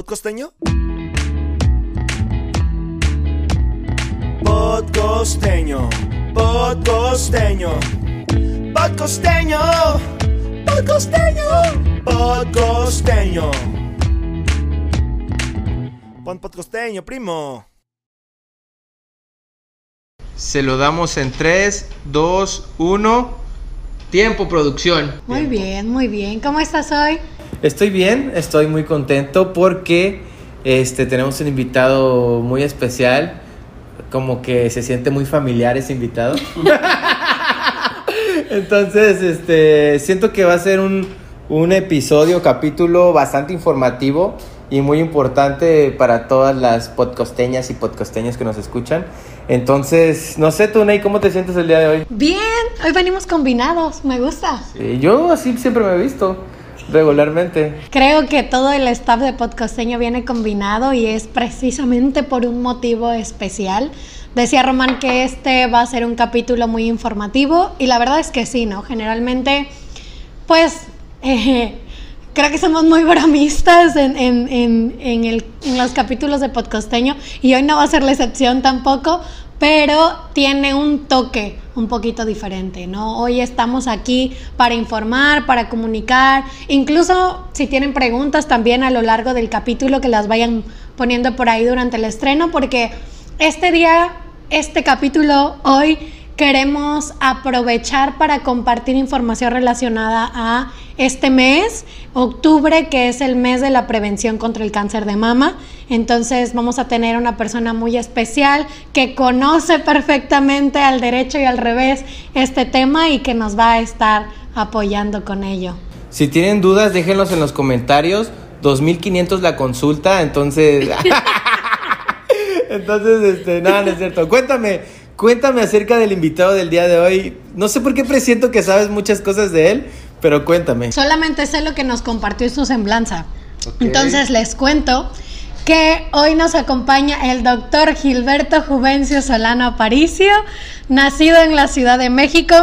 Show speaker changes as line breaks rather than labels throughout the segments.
¿Podcosteño? Podcosteño, podcosteño, podcosteño, podcosteño, podcosteño. Pon podcosteño, primo.
Se lo damos en 3, 2, 1. Tiempo, producción.
Muy bien, muy bien. ¿Cómo estás hoy?
Estoy bien, estoy muy contento porque este, tenemos un invitado muy especial. Como que se siente muy familiar ese invitado. Entonces, este, siento que va a ser un, un episodio, capítulo bastante informativo y muy importante para todas las podcosteñas y podcosteños que nos escuchan. Entonces, no sé, tú, Ney, ¿cómo te sientes el día de hoy?
Bien, hoy venimos combinados, me gusta.
Sí, yo así siempre me he visto, regularmente.
Creo que todo el staff de Podcosteño viene combinado y es precisamente por un motivo especial. Decía Román que este va a ser un capítulo muy informativo y la verdad es que sí, ¿no? Generalmente, pues, creo que somos muy bromistas en, en, en, en, el, los capítulos de Podcosteño y hoy no va a ser la excepción tampoco, pero tiene un toque un poquito diferente, ¿no? Hoy estamos aquí para informar, para comunicar, incluso si tienen preguntas también a lo largo del capítulo que las vayan poniendo por ahí durante el estreno, porque este día, este capítulo, hoy queremos aprovechar para compartir información relacionada a este mes, octubre, que es el mes de la prevención contra el cáncer de mama. Entonces vamos a tener una persona muy especial que conoce perfectamente al derecho y al revés este tema y que nos va a estar apoyando con ello.
Si tienen dudas, déjenlos en los comentarios. 2500 la consulta, entonces... entonces, este, nada, no es cierto. Cuéntame, cuéntame acerca del invitado del día de hoy. No sé por qué presiento que sabes muchas cosas de él, pero cuéntame.
Solamente sé lo que nos compartió su semblanza. Okay. Entonces les cuento que hoy nos acompaña el doctor Gilberto Juvencio Solano Aparicio, nacido en la Ciudad de México,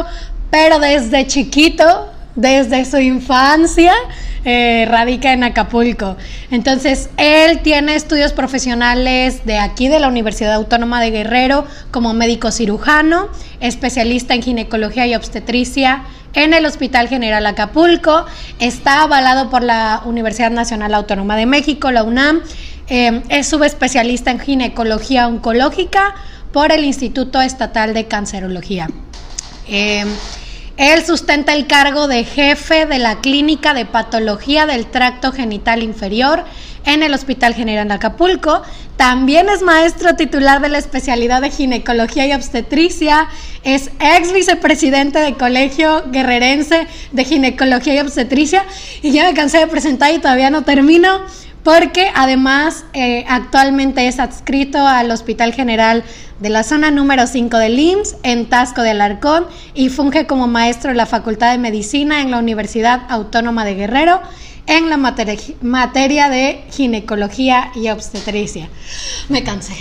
pero desde chiquito, desde su infancia, eh, radica en Acapulco. Entonces, él tiene estudios profesionales de aquí, de la Universidad Autónoma de Guerrero, como médico cirujano, especialista en ginecología y obstetricia en el Hospital General Acapulco. Está avalado por la Universidad Nacional Autónoma de México, la UNAM. Eh, es subespecialista en ginecología oncológica por el Instituto Estatal de Cancerología. Eh, él sustenta el cargo de jefe de la Clínica de Patología del Tracto Genital Inferior en el Hospital General de Acapulco. También es maestro titular de la especialidad de ginecología y obstetricia. Es ex vicepresidente de Colegio Guerrerense de Ginecología y Obstetricia. Y ya me cansé de presentar y todavía no termino porque además eh, actualmente es adscrito al Hospital General de la zona número 5 del IMSS en Tasco de Alarcón y funge como maestro de la Facultad de Medicina en la Universidad Autónoma de Guerrero en la materia, materia de ginecología y obstetricia. Me cansé.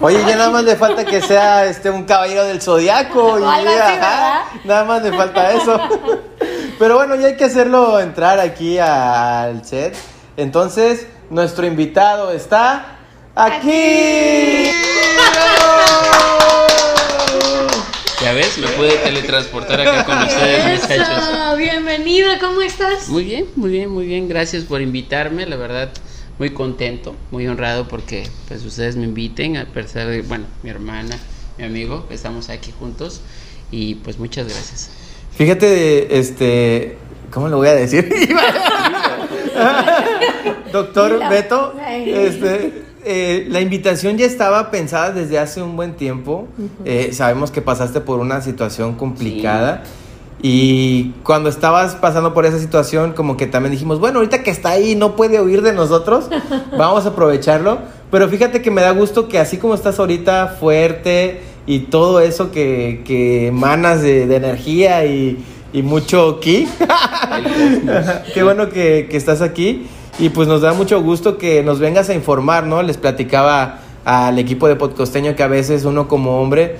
Oye, ya nada más le falta que sea este un caballero del zodiaco y ajá, nada más le falta eso. Pero bueno, ya hay que hacerlo entrar aquí al set. Entonces, nuestro invitado está aquí.
Ya ves, me pude teletransportar acá con ustedes,
Eso,
muchachos.
bienvenido, ¿cómo estás?
Muy bien, muy bien, muy bien. Gracias por invitarme. La verdad, muy contento, muy honrado porque pues ustedes me inviten, a pesar de, bueno, mi hermana, mi amigo, estamos aquí juntos y pues muchas gracias.
Fíjate, este, ¿cómo lo voy a decir? Doctor. Beto, este, eh, la invitación ya estaba pensada desde hace un buen tiempo. Eh, sabemos que pasaste por una situación complicada. Y cuando estabas pasando por esa situación, como que también dijimos, bueno, ahorita que está ahí no puede huir de nosotros, vamos a aprovecharlo. Pero fíjate que me da gusto que así como estás ahorita, fuerte y todo eso que, que emanas de, de energía y, y mucho ki, qué bueno que, que estás aquí. Y pues nos da mucho gusto que nos vengas a informar, ¿no? Les platicaba al equipo de podcosteño que a veces uno como hombre,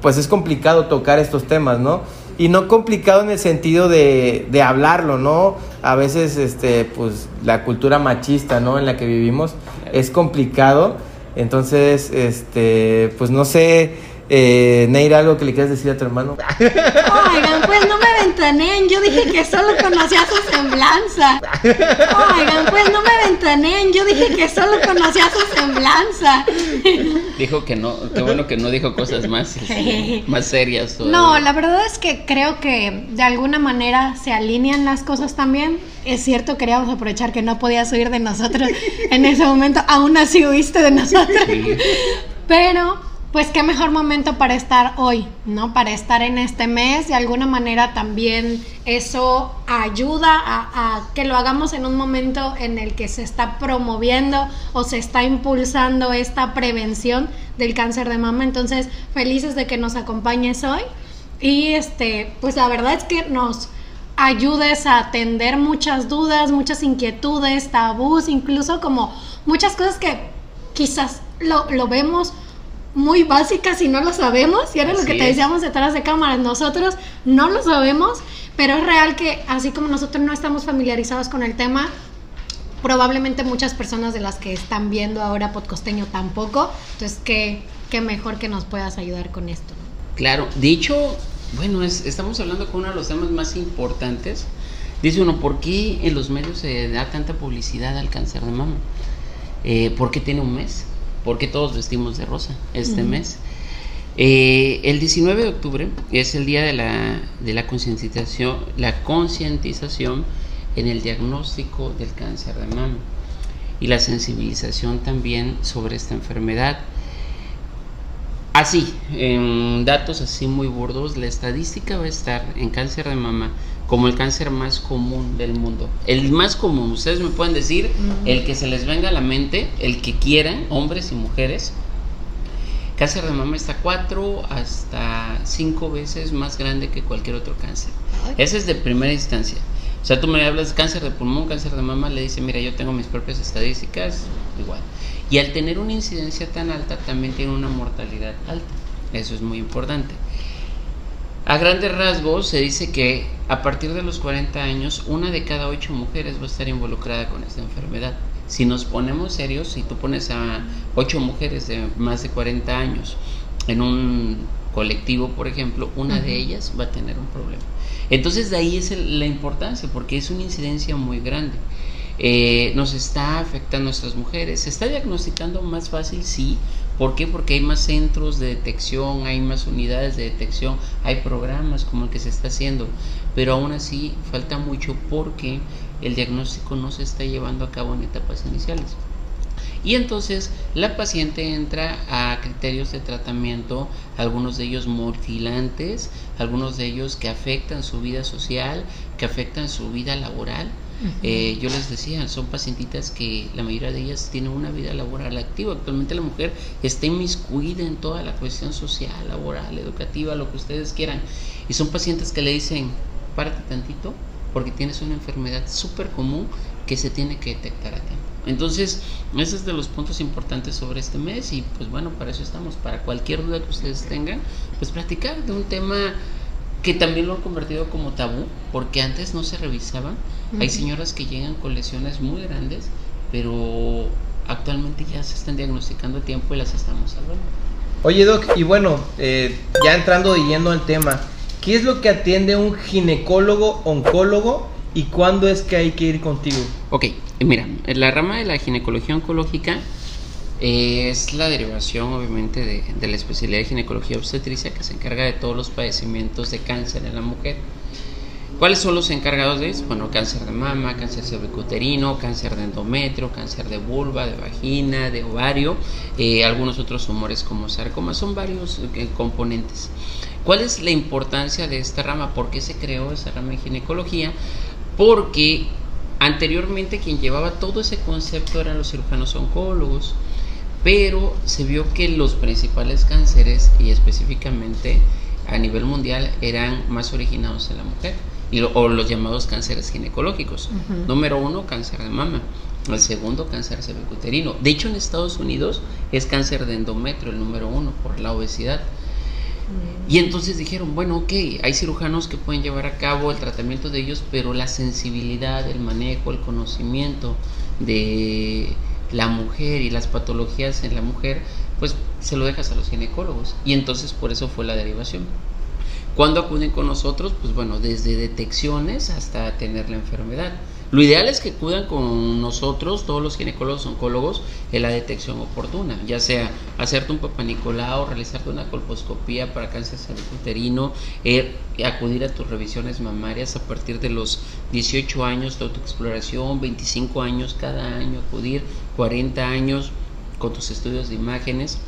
pues es complicado tocar estos temas, ¿no? y no complicado en el sentido de, de hablarlo, ¿no? A veces, este, pues, la cultura machista, ¿no? En la que vivimos es complicado. Entonces, este, pues no sé, eh, Neira, algo que le quieras decir a tu hermano.
Oigan, pues no me ventaneen, yo dije que solo conocía su semblanza. Oigan, pues no me ventaneen, yo dije que solo conocía su semblanza.
Dijo que no, qué bueno que no dijo cosas más, más serias.
No, la verdad es que creo que de alguna manera se alinean las cosas también. Es cierto, queríamos aprovechar que no podías huir de nosotros en ese momento, aún así huiste de nosotros.
Sí.
Pero, pues qué mejor momento para estar hoy, ¿no? Para estar en este mes. De alguna manera también eso ayuda a, que lo hagamos en un momento en el que se está promoviendo o se está impulsando esta prevención del cáncer de mama. Entonces, felices de que nos acompañes hoy. Y este, pues la verdad es que nos ayudes a atender muchas dudas, muchas inquietudes, tabús, incluso como muchas cosas que quizás lo vemos muy básicas y no lo sabemos. Y era lo que te decíamos detrás de cámaras. Nosotros no lo sabemos, pero es real que así como nosotros no estamos familiarizados con el tema, probablemente muchas personas de las que están viendo ahora Podcosteño tampoco. Entonces, qué, qué mejor que nos puedas ayudar con esto.
Claro, dicho, bueno, es- estamos hablando con uno de los temas más importantes. Dice uno, ¿por qué en los medios se da tanta publicidad al cáncer de mama? Eh, ¿Por qué tiene un mes? ¿Por qué todos vestimos de rosa este mes? Eh, el 19 de octubre es el día de la, de la concientización, la concientización en el diagnóstico del cáncer de mama y la sensibilización también sobre esta enfermedad. Así, en datos así muy burdos, la estadística va a estar en cáncer de mama como el cáncer más común del mundo. El más común, ustedes me pueden decir, el que se les venga a la mente, el que quieran, hombres y mujeres. Cáncer de mama está cuatro hasta cinco veces más grande que cualquier otro cáncer. Ese es de primera instancia. O sea, tú me hablas de cáncer de pulmón, cáncer de mama, le dice, mira, yo tengo mis propias estadísticas, igual. Y al tener una incidencia tan alta, también tiene una mortalidad alta. Eso es muy importante. A grandes rasgos se dice que a partir de los 40 años, una de cada ocho mujeres va a estar involucrada con esta enfermedad. Si nos ponemos serios, si tú pones a ocho mujeres de más de 40 años en un colectivo, por ejemplo, una de ellas va a tener un problema. Entonces de ahí es el- la importancia, porque es una incidencia muy grande. Eh, nos está afectando a nuestras mujeres. ¿Se está diagnosticando más fácil? Sí. ¿Por qué? Porque hay más centros de detección, hay más unidades de detección, hay programas como el que se está haciendo, pero aún así falta mucho porque el diagnóstico no se está llevando a cabo en etapas iniciales. Y entonces la paciente entra a criterios de tratamiento, algunos de ellos mutilantes, algunos de ellos que afectan su vida social, que afectan su vida laboral. Eh, yo les decía, son pacientitas que la mayoría de ellas tienen una vida laboral activa. Actualmente la mujer está inmiscuida en toda la cuestión social, laboral, educativa, lo que ustedes quieran. Y son pacientes que le dicen, párate tantito, porque tienes una enfermedad súper común que se tiene que detectar a tiempo. Entonces, ese es de los puntos importantes sobre este mes y pues bueno, para eso estamos, para cualquier duda que ustedes tengan, pues platicar de un tema que también lo han convertido como tabú, porque antes no se revisaban. Hay señoras que llegan con lesiones muy grandes, pero actualmente ya se están diagnosticando a tiempo y las estamos salvando.
Oye, Doc, y bueno, eh, ya entrando de lleno al tema, ¿qué es lo que atiende un ginecólogo oncólogo y cuándo es que hay que ir contigo?
Ok, mira, la rama de la ginecología oncológica eh, es la derivación obviamente de, de la especialidad de ginecología obstetricia que se encarga de todos los padecimientos de cáncer en la mujer. ¿Cuáles son los encargados de eso? Bueno, cáncer de mama, cáncer cervicuterino, cáncer de endometrio, cáncer de vulva, de vagina, de ovario, eh, algunos otros tumores como sarcoma, son varios eh, componentes. ¿Cuál es la importancia de esta rama? ¿Por qué se creó esa rama de ginecología? Porque anteriormente quien llevaba todo ese concepto eran los cirujanos oncólogos, pero se vio que los principales cánceres y específicamente a nivel mundial eran más originados en la mujer y lo- o los llamados cánceres ginecológicos. Número uno, cáncer de mama. El segundo, cáncer cervicuterino. De hecho, en Estados Unidos es cáncer de endometrio el número uno por la obesidad. Y entonces dijeron, bueno, ok, hay cirujanos que pueden llevar a cabo el tratamiento de ellos, pero la sensibilidad, el manejo, el conocimiento de la mujer y las patologías en la mujer, pues se lo dejas a los ginecólogos. Y entonces por eso fue la derivación. Cuando acuden con nosotros? Pues bueno, desde detecciones hasta tener la enfermedad. Lo ideal es que acudan con nosotros, todos los ginecólogos oncólogos, en la detección oportuna, ya sea hacerte un papanicolao, realizarte una colposcopía para cáncer uterino, eh, acudir a tus revisiones mamarias a partir de los 18 años de autoexploración, 25 años cada año, acudir 40 años con tus estudios de imágenes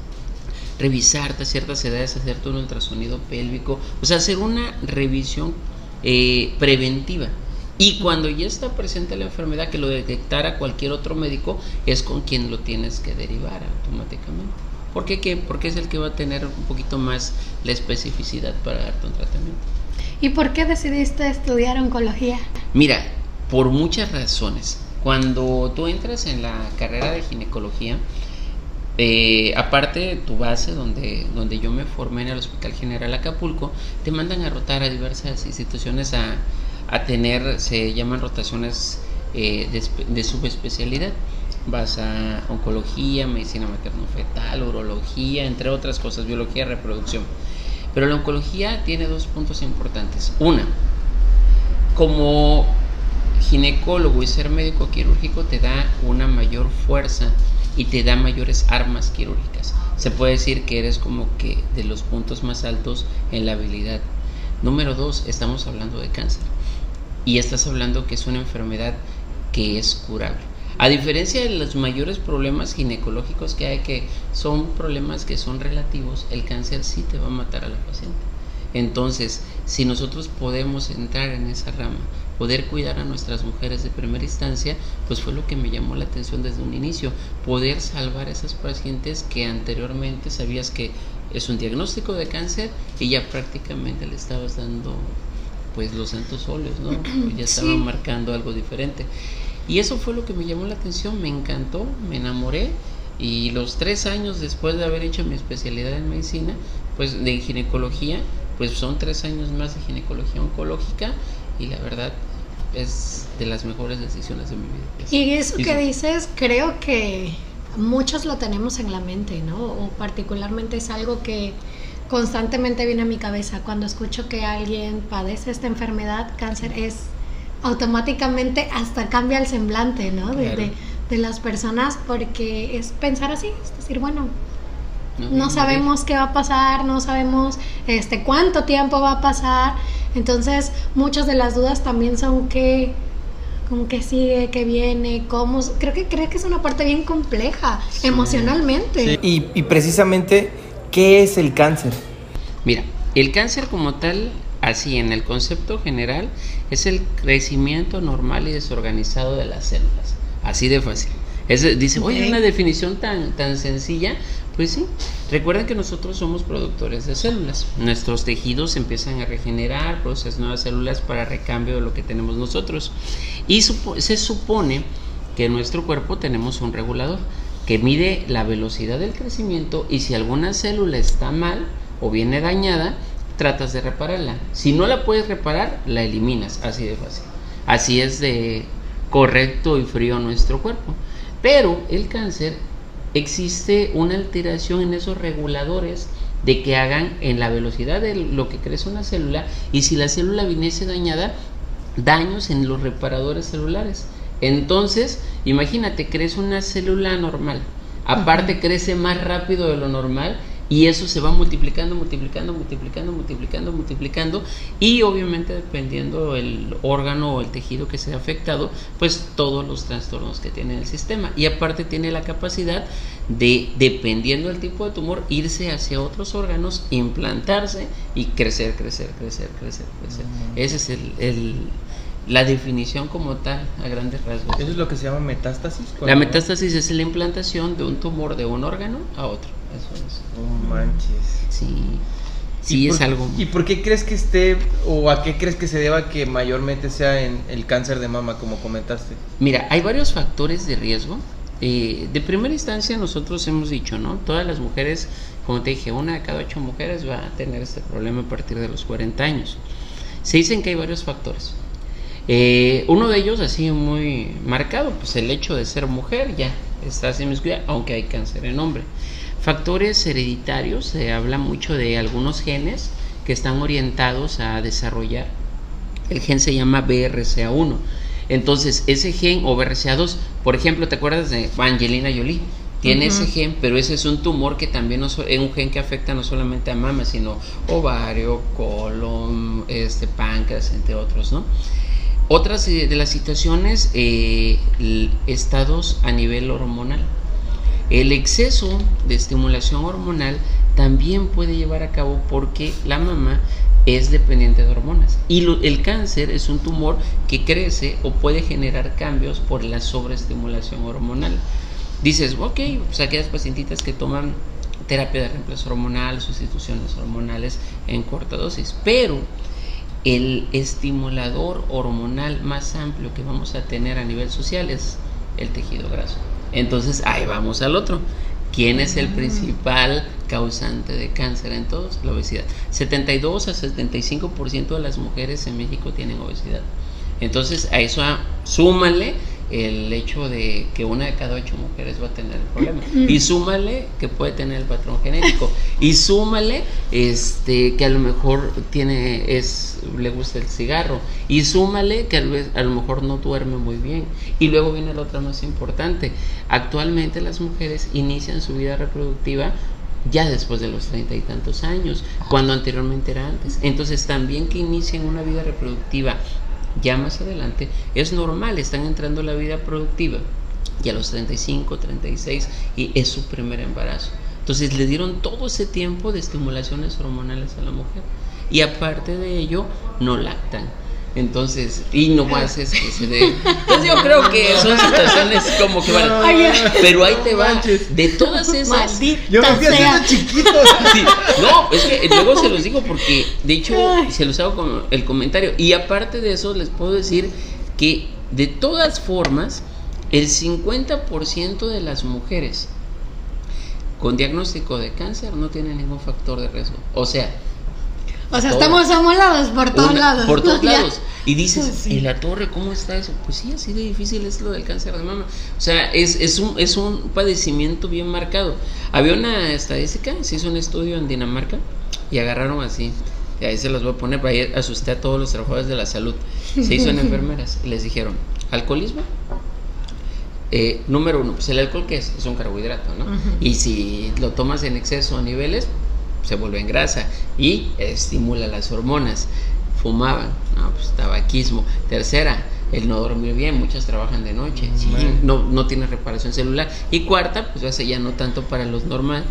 revisarte a ciertas edades, hacerte un ultrasonido pélvico, o sea, hacer una revisión eh, preventiva y cuando ya está presente la enfermedad, que lo detectara cualquier otro médico, es con quien lo tienes que derivar automáticamente. ¿Por qué? Porque es el que va a tener un poquito más la especificidad para darte un tratamiento.
¿Y por qué decidiste estudiar oncología?
Mira, por muchas razones. Cuando tú entras en la carrera de ginecología, eh, aparte de tu base donde, donde yo me formé en el Hospital General Acapulco, te mandan a rotar a diversas instituciones a, a tener, se llaman rotaciones eh, de, subespecialidad. Vas a oncología, medicina materno-fetal, urología, entre otras cosas, biología, reproducción. Pero la oncología tiene dos puntos importantes. Una, como ginecólogo y ser médico quirúrgico te da una mayor fuerza y te da mayores armas quirúrgicas. Se puede decir que eres como que de los puntos más altos en la habilidad. Número dos, estamos hablando de cáncer y estás hablando que es una enfermedad que es curable. A diferencia de los mayores problemas ginecológicos que hay, que son problemas que son relativos, el cáncer sí te va a matar a la paciente. Entonces, si nosotros podemos entrar en esa rama, poder cuidar a nuestras mujeres de primera instancia, pues fue lo que me llamó la atención desde un inicio, poder salvar a esas pacientes que anteriormente sabías que es un diagnóstico de cáncer y ya prácticamente le estabas dando pues los santos ¿no? ya estaban marcando algo diferente. Y eso fue lo que me llamó la atención, me encantó, me enamoré y los tres años después de haber hecho mi especialidad en medicina, pues de ginecología, pues son tres años más de ginecología oncológica y la verdad es de las mejores decisiones de mi vida.
Y eso que dices, creo que muchos lo tenemos en la mente, ¿no? O particularmente es algo que constantemente viene a mi cabeza cuando escucho que alguien padece esta enfermedad, cáncer, es automáticamente hasta cambia el semblante, ¿no? De, de, las personas porque es pensar así, es decir, bueno, no, sabemos qué va a pasar, no sabemos este cuánto tiempo va a pasar, entonces muchas de las dudas también son que como que sigue, que viene, cómo, creo que creo que es una parte bien compleja emocionalmente.
Y, y precisamente ¿Qué es el cáncer?
Mira, el cáncer como tal, así en el concepto general, es el crecimiento normal y desorganizado de las células. Así de fácil. dice, oye, una definición tan, tan sencilla. Pues sí, recuerden que nosotros somos productores de células. Nuestros tejidos empiezan a regenerar, produces nuevas células para recambio de lo que tenemos nosotros. Y se supone que en nuestro cuerpo tenemos un regulador que mide la velocidad del crecimiento y si alguna célula está mal o viene dañada, tratas de repararla. Si no la puedes reparar, la eliminas, así de fácil. Así es de correcto y frío nuestro cuerpo. Pero el cáncer existe una alteración en esos reguladores de que hagan en la velocidad de lo que crece una célula y si la célula viniese dañada, daños en los reparadores celulares. Entonces, imagínate, crece una célula normal. Aparte crece más rápido de lo normal y eso se va multiplicando, multiplicando, multiplicando, multiplicando, multiplicando y obviamente dependiendo el órgano o el tejido que sea afectado, pues todos los trastornos que tiene el sistema. Y aparte tiene la capacidad de, dependiendo del tipo de tumor, irse hacia otros órganos, implantarse y crecer, crecer, crecer, crecer, crecer. Ese es el la definición como tal, a grandes rasgos.
¿Eso es lo que se llama metástasis?
La metástasis es la implantación de un tumor de un órgano a otro. Eso es.
Oh, manches.
Sí. Sí, es algo.
¿Y por qué crees que esté, o a qué crees que se deba que mayormente sea en el cáncer de mama, como comentaste?
Mira, hay varios factores de riesgo. eh, de primera instancia nosotros hemos dicho, ¿no? Todas las mujeres, como te dije, una de cada ocho mujeres va a tener este problema a partir de los 40 años. Se dicen que hay varios factores. Eh, uno de ellos, así muy marcado, pues el hecho de ser mujer ya está así aunque hay cáncer en hombre. Factores hereditarios, se habla mucho de algunos genes que están orientados a desarrollar. El gen se llama BRCA1. Entonces, ese gen o BRCA2, por ejemplo, ¿te acuerdas de Angelina Jolie? Tiene ese gen, pero ese es un tumor que también es un gen que afecta no solamente a mama, sino ovario, colon, este, páncreas, entre otros, ¿no? Otras de las situaciones, eh, estados a nivel hormonal. El exceso de estimulación hormonal también puede llevar a cabo porque la mamá es dependiente de hormonas. Y el cáncer es un tumor que crece o puede generar cambios por la sobreestimulación hormonal. Dices, ok, pues aquellas pacientitas que toman terapia de reemplazo hormonal, sustituciones hormonales en corta dosis, pero el estimulador hormonal más amplio que vamos a tener a nivel social es el tejido graso. Entonces, ahí vamos al otro. ¿Quién es el principal causante de cáncer en todos? La obesidad. 72 a 75% de las mujeres en México tienen obesidad. Entonces, a eso súmale el hecho de que una de cada ocho mujeres va a tener el problema. Y súmale que puede tener el patrón genético. Y súmale este que a lo mejor tiene es le gusta el cigarro. Y súmale que a lo mejor no duerme muy bien. Y luego viene la otra más importante. Actualmente las mujeres inician su vida reproductiva ya después de los treinta y tantos años, cuando anteriormente era antes. Entonces también que inicien una vida reproductiva ya más adelante, es normal, están entrando a la vida productiva y a los 35, 36 y es su primer embarazo. Entonces le dieron todo ese tiempo de estimulaciones hormonales a la mujer y aparte de ello no lactan. Entonces, y no más es que se dé. Entonces yo creo que son situaciones como que van. Pero ahí te van. De todas esas.
Yo me fui haciendo chiquito.
no, es que luego se los digo porque, de hecho, se los hago con el comentario. Y aparte de eso, les puedo decir que de todas formas, el 50% de las mujeres con diagnóstico de cáncer no tienen ningún factor de riesgo. O sea,
o sea, estamos amolados por todos lados.
Por todos lados. Y dices, ¿y la torre cómo está eso? Pues sí, así de difícil es lo del cáncer de mama. O sea, es, es, un, es un padecimiento bien marcado. Había una estadística, se hizo un estudio en Dinamarca y agarraron así. Y ahí se los voy a poner para ir asusté a todos los trabajadores de la salud. Se hizo en enfermeras y les dijeron, alcoholismo, eh, número uno, pues el alcohol que es, es un carbohidrato, ¿no? Y si lo tomas en exceso a niveles, se vuelve en grasa y estimula las hormonas. Fumaban, no, pues tabaquismo. Tercera, el no dormir bien, muchas trabajan de noche, no, no tiene reparación celular. Y cuarta, pues hace ya no tanto para los normales,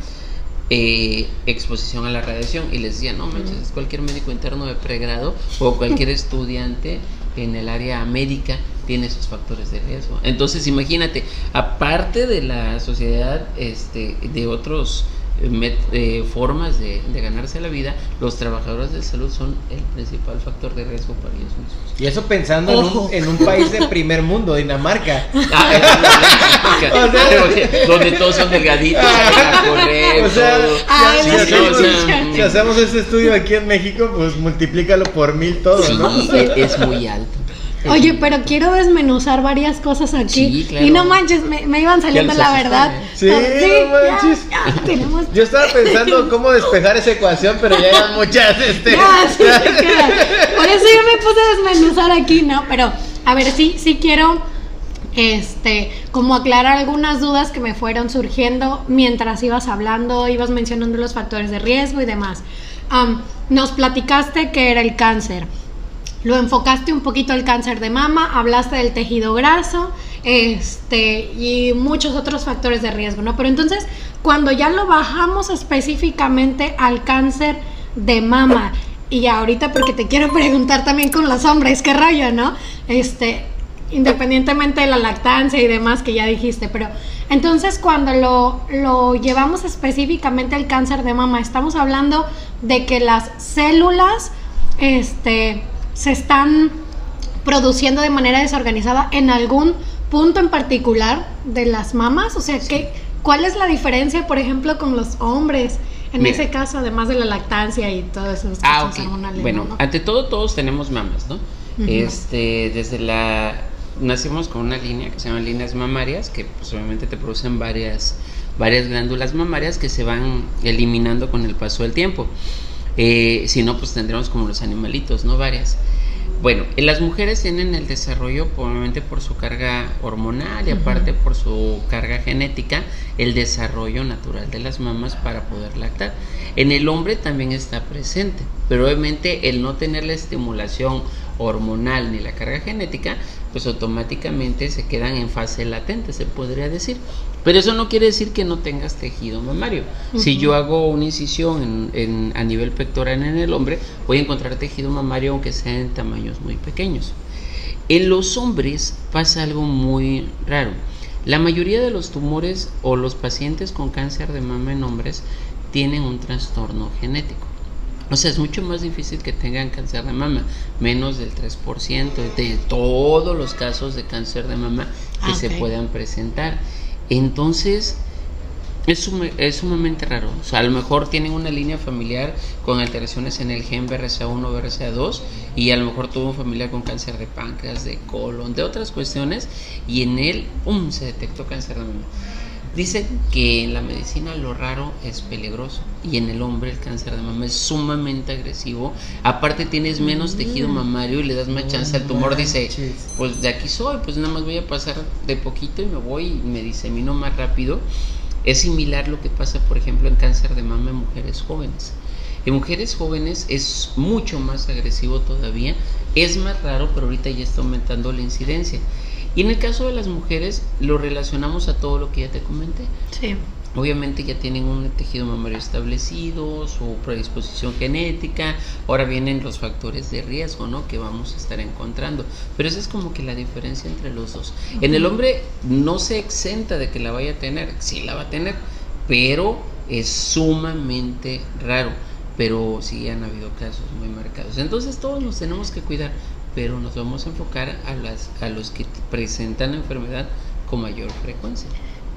eh, exposición a la radiación. Y les decía, no manches, es cualquier médico interno de pregrado o cualquier estudiante en el área médica tiene esos factores de riesgo. Entonces, imagínate, aparte de la sociedad, este, de otros eh, formas de, ganarse la vida, los trabajadores de salud son el principal factor de riesgo para ellos mismos.
Y eso pensando en un, país de primer mundo, Dinamarca.
donde todos son delgaditos,
si, hacemos, ese estudio aquí en México, pues multiplícalo por mil todo,
Es muy alto.
Oye, pero quiero desmenuzar varias cosas aquí. Y no manches, me, iban saliendo la verdad.
Sí, no manches. Yo estaba pensando cómo despejar esa ecuación, pero ya eran muchas. Este.
Por eso yo me puse a desmenuzar aquí, ¿no? Pero, a ver, sí, sí quiero este, como aclarar algunas dudas que me fueron surgiendo mientras ibas hablando, ibas mencionando los factores de riesgo y demás. nos platicaste que era el cáncer lo enfocaste un poquito al cáncer de mama, hablaste del tejido graso, este, y muchos otros factores de riesgo, ¿no? Pero entonces, cuando ya lo bajamos específicamente al cáncer de mama, y ahorita porque te quiero preguntar también con los hombres, qué rayo, ¿no? Este, independientemente de la lactancia y demás que ya dijiste, pero entonces cuando lo, lo llevamos específicamente al cáncer de mama, estamos hablando de que las células, este, se están produciendo de manera desorganizada en algún punto en particular de las mamas? O sea, ¿qué, ¿cuál es la diferencia, por ejemplo, con los hombres? En
Mira.
ese caso, además de la lactancia y todas esas
Ah,
cosas
ok.
hormonales.
Bueno,
¿no?
ante todo todos tenemos mamas, ¿no?
Ujú.
Este, desde la nacimos con una línea que se llama líneas mamarias, que pues obviamente te producen varias varias glándulas mamarias que se van eliminando con el paso del tiempo. Eh, si no, pues tendríamos como los animalitos, ¿no? Varias. Bueno, eh, las mujeres tienen el desarrollo, obviamente por su carga hormonal y aparte por su carga genética, el desarrollo natural de las mamas para poder lactar. En el hombre también está presente, pero obviamente el no tener la estimulación hormonal ni la carga genética, pues automáticamente se quedan en fase latente, se podría decir. Pero eso no quiere decir que no tengas tejido mamario. Si yo hago una incisión en- en- a nivel pectoral en el hombre, voy a encontrar tejido mamario aunque sea en tamaños muy pequeños. En los hombres pasa algo muy raro. La mayoría de los tumores o los pacientes con cáncer de mama en hombres tienen un trastorno genético. O sea, es mucho más difícil que tengan cáncer de mama, menos del 3% de todos los casos de cáncer de mama que
Ah,
se puedan presentar. Entonces, es, sum- es sumamente raro. O sea, a lo mejor tienen una línea familiar con alteraciones en el gen BRCA1 o BRCA2 y a lo mejor tuvo un familiar con cáncer de páncreas, de colon, de otras cuestiones y en él, ¡pum!, se detectó cáncer de mama. Dicen que en la medicina lo raro es peligroso y en el hombre el cáncer de mama es sumamente agresivo. Aparte tienes menos tejido mamario y le das más chance al tumor. Dice, pues de aquí soy, pues nada más voy a pasar de poquito y me voy y me disemino más rápido. Es similar lo que pasa, por ejemplo, en cáncer de mama en mujeres jóvenes. En mujeres jóvenes es mucho más agresivo todavía, es más raro, pero ahorita ya está aumentando la incidencia. Y en el caso de las mujeres lo relacionamos a todo lo que ya te comenté.
Sí.
Obviamente ya tienen un tejido mamario establecido, su predisposición genética, ahora vienen los factores de riesgo, ¿no? Que vamos a estar encontrando. Pero esa es como que la diferencia entre los dos. En el hombre no se exenta de que la vaya a tener, sí la va a tener, pero es sumamente raro. Pero sí han habido casos muy marcados. Entonces todos nos tenemos que cuidar, pero nos vamos a enfocar a, las, a los que presentan la enfermedad con mayor frecuencia.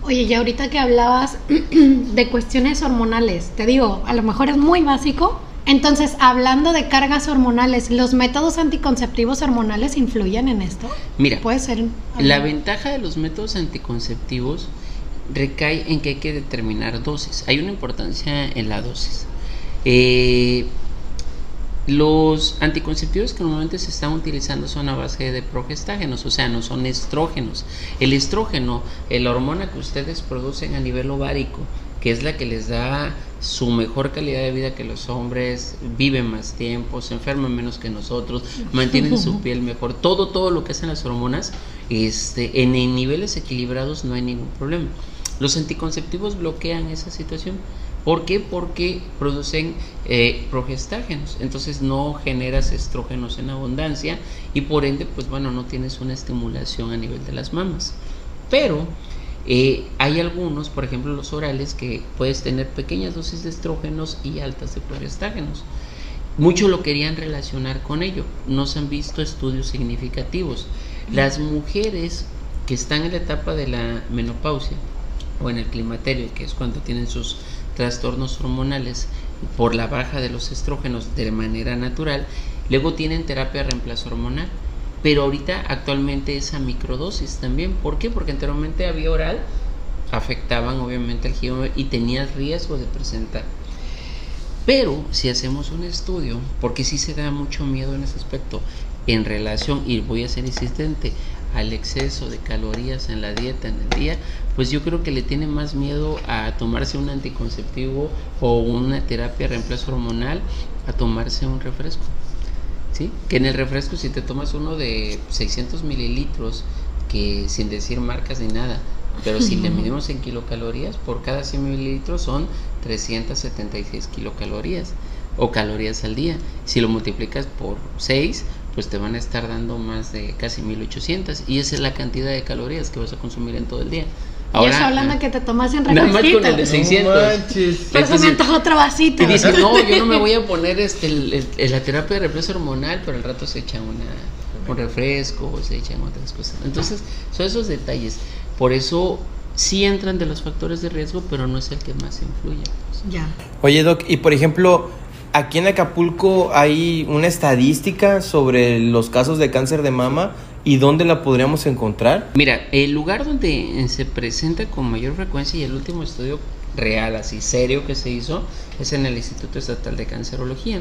Oye, y ahorita que hablabas de cuestiones hormonales, te digo, a lo mejor es muy básico. Entonces, hablando de cargas hormonales, ¿los métodos anticonceptivos hormonales influyen en esto?
Mira,
Puede ser.
La ventaja de los métodos anticonceptivos recae en que hay que determinar dosis. Hay una importancia en la dosis. Eh, los anticonceptivos que normalmente se están utilizando son a base de progestágenos, o sea, no son estrógenos. El estrógeno, eh, la hormona que ustedes producen a nivel ovárico, que es la que les da su mejor calidad de vida que los hombres, viven más tiempo, se enferman menos que nosotros, mantienen su piel mejor, todo, todo lo que hacen las hormonas, este, en, en niveles equilibrados no hay ningún problema. Los anticonceptivos bloquean esa situación. ¿Por qué? Porque producen eh, progestágenos, entonces no generas estrógenos en abundancia y por ende, pues bueno, no tienes una estimulación a nivel de las mamas. Pero eh, hay algunos, por ejemplo los orales, que puedes tener pequeñas dosis de estrógenos y altas de progestágenos. Muchos lo querían relacionar con ello, no se han visto estudios significativos. Las mujeres que están en la etapa de la menopausia o en el climaterio, que es cuando tienen sus trastornos hormonales por la baja de los estrógenos de manera natural, luego tienen terapia de reemplazo hormonal. Pero ahorita actualmente es a microdosis también. ¿Por qué? Porque anteriormente había oral, afectaban obviamente al giro y tenías riesgo de presentar. Pero si hacemos un estudio, porque sí se da mucho miedo en ese aspecto, en relación, y voy a ser insistente, al exceso de calorías en la dieta en el día, pues yo creo que le tiene más miedo a tomarse un anticonceptivo o una terapia de reemplazo hormonal a tomarse un refresco. ¿Sí? Que en el refresco si te tomas uno de 600 mililitros, que sin decir marcas ni nada, pero si le medimos en kilocalorías, por cada 100 mililitros son 376 kilocalorías o calorías al día. Si lo multiplicas por 6, pues te van a estar dando más de casi 1800 y esa es la cantidad de calorías que vas a consumir en todo el día.
Y eso hablando de que te tomasen
Nada más
refresquito.
con el de 600.
No manches.
Por eso me
Entonces,
antoja otro vasito.
y dice, no, yo no me voy a poner este, el- el- la terapia de reemplazo hormonal, pero al rato se echa una, un refresco, o se echan otras cosas. Entonces, son esos detalles. Por eso sí entran de los factores de riesgo, pero no es el que más influye. pues.
Ya.
Oye, Doc, y por ejemplo, aquí en Acapulco hay una estadística sobre los casos de cáncer de mama y dónde la podríamos encontrar.
Mira, el lugar donde eh, se presenta con mayor frecuencia y el último estudio real, así serio que se hizo, es en el Instituto Estatal de Cancerología.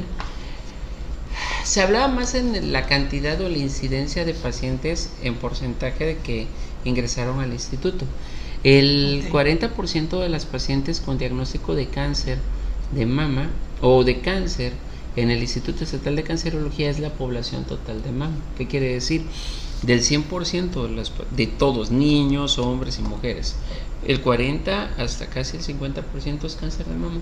Se hablaba más en la cantidad o la incidencia de pacientes en porcentaje de que ingresaron al instituto. El
Ok.
40% de las pacientes con diagnóstico de cáncer de mama o de cáncer en el Instituto Estatal de Cancerología es la población total de mama. ¿Qué quiere decir? Del 100% de, de todos, niños, hombres y mujeres, el 40 hasta casi el 50% es cáncer de mama.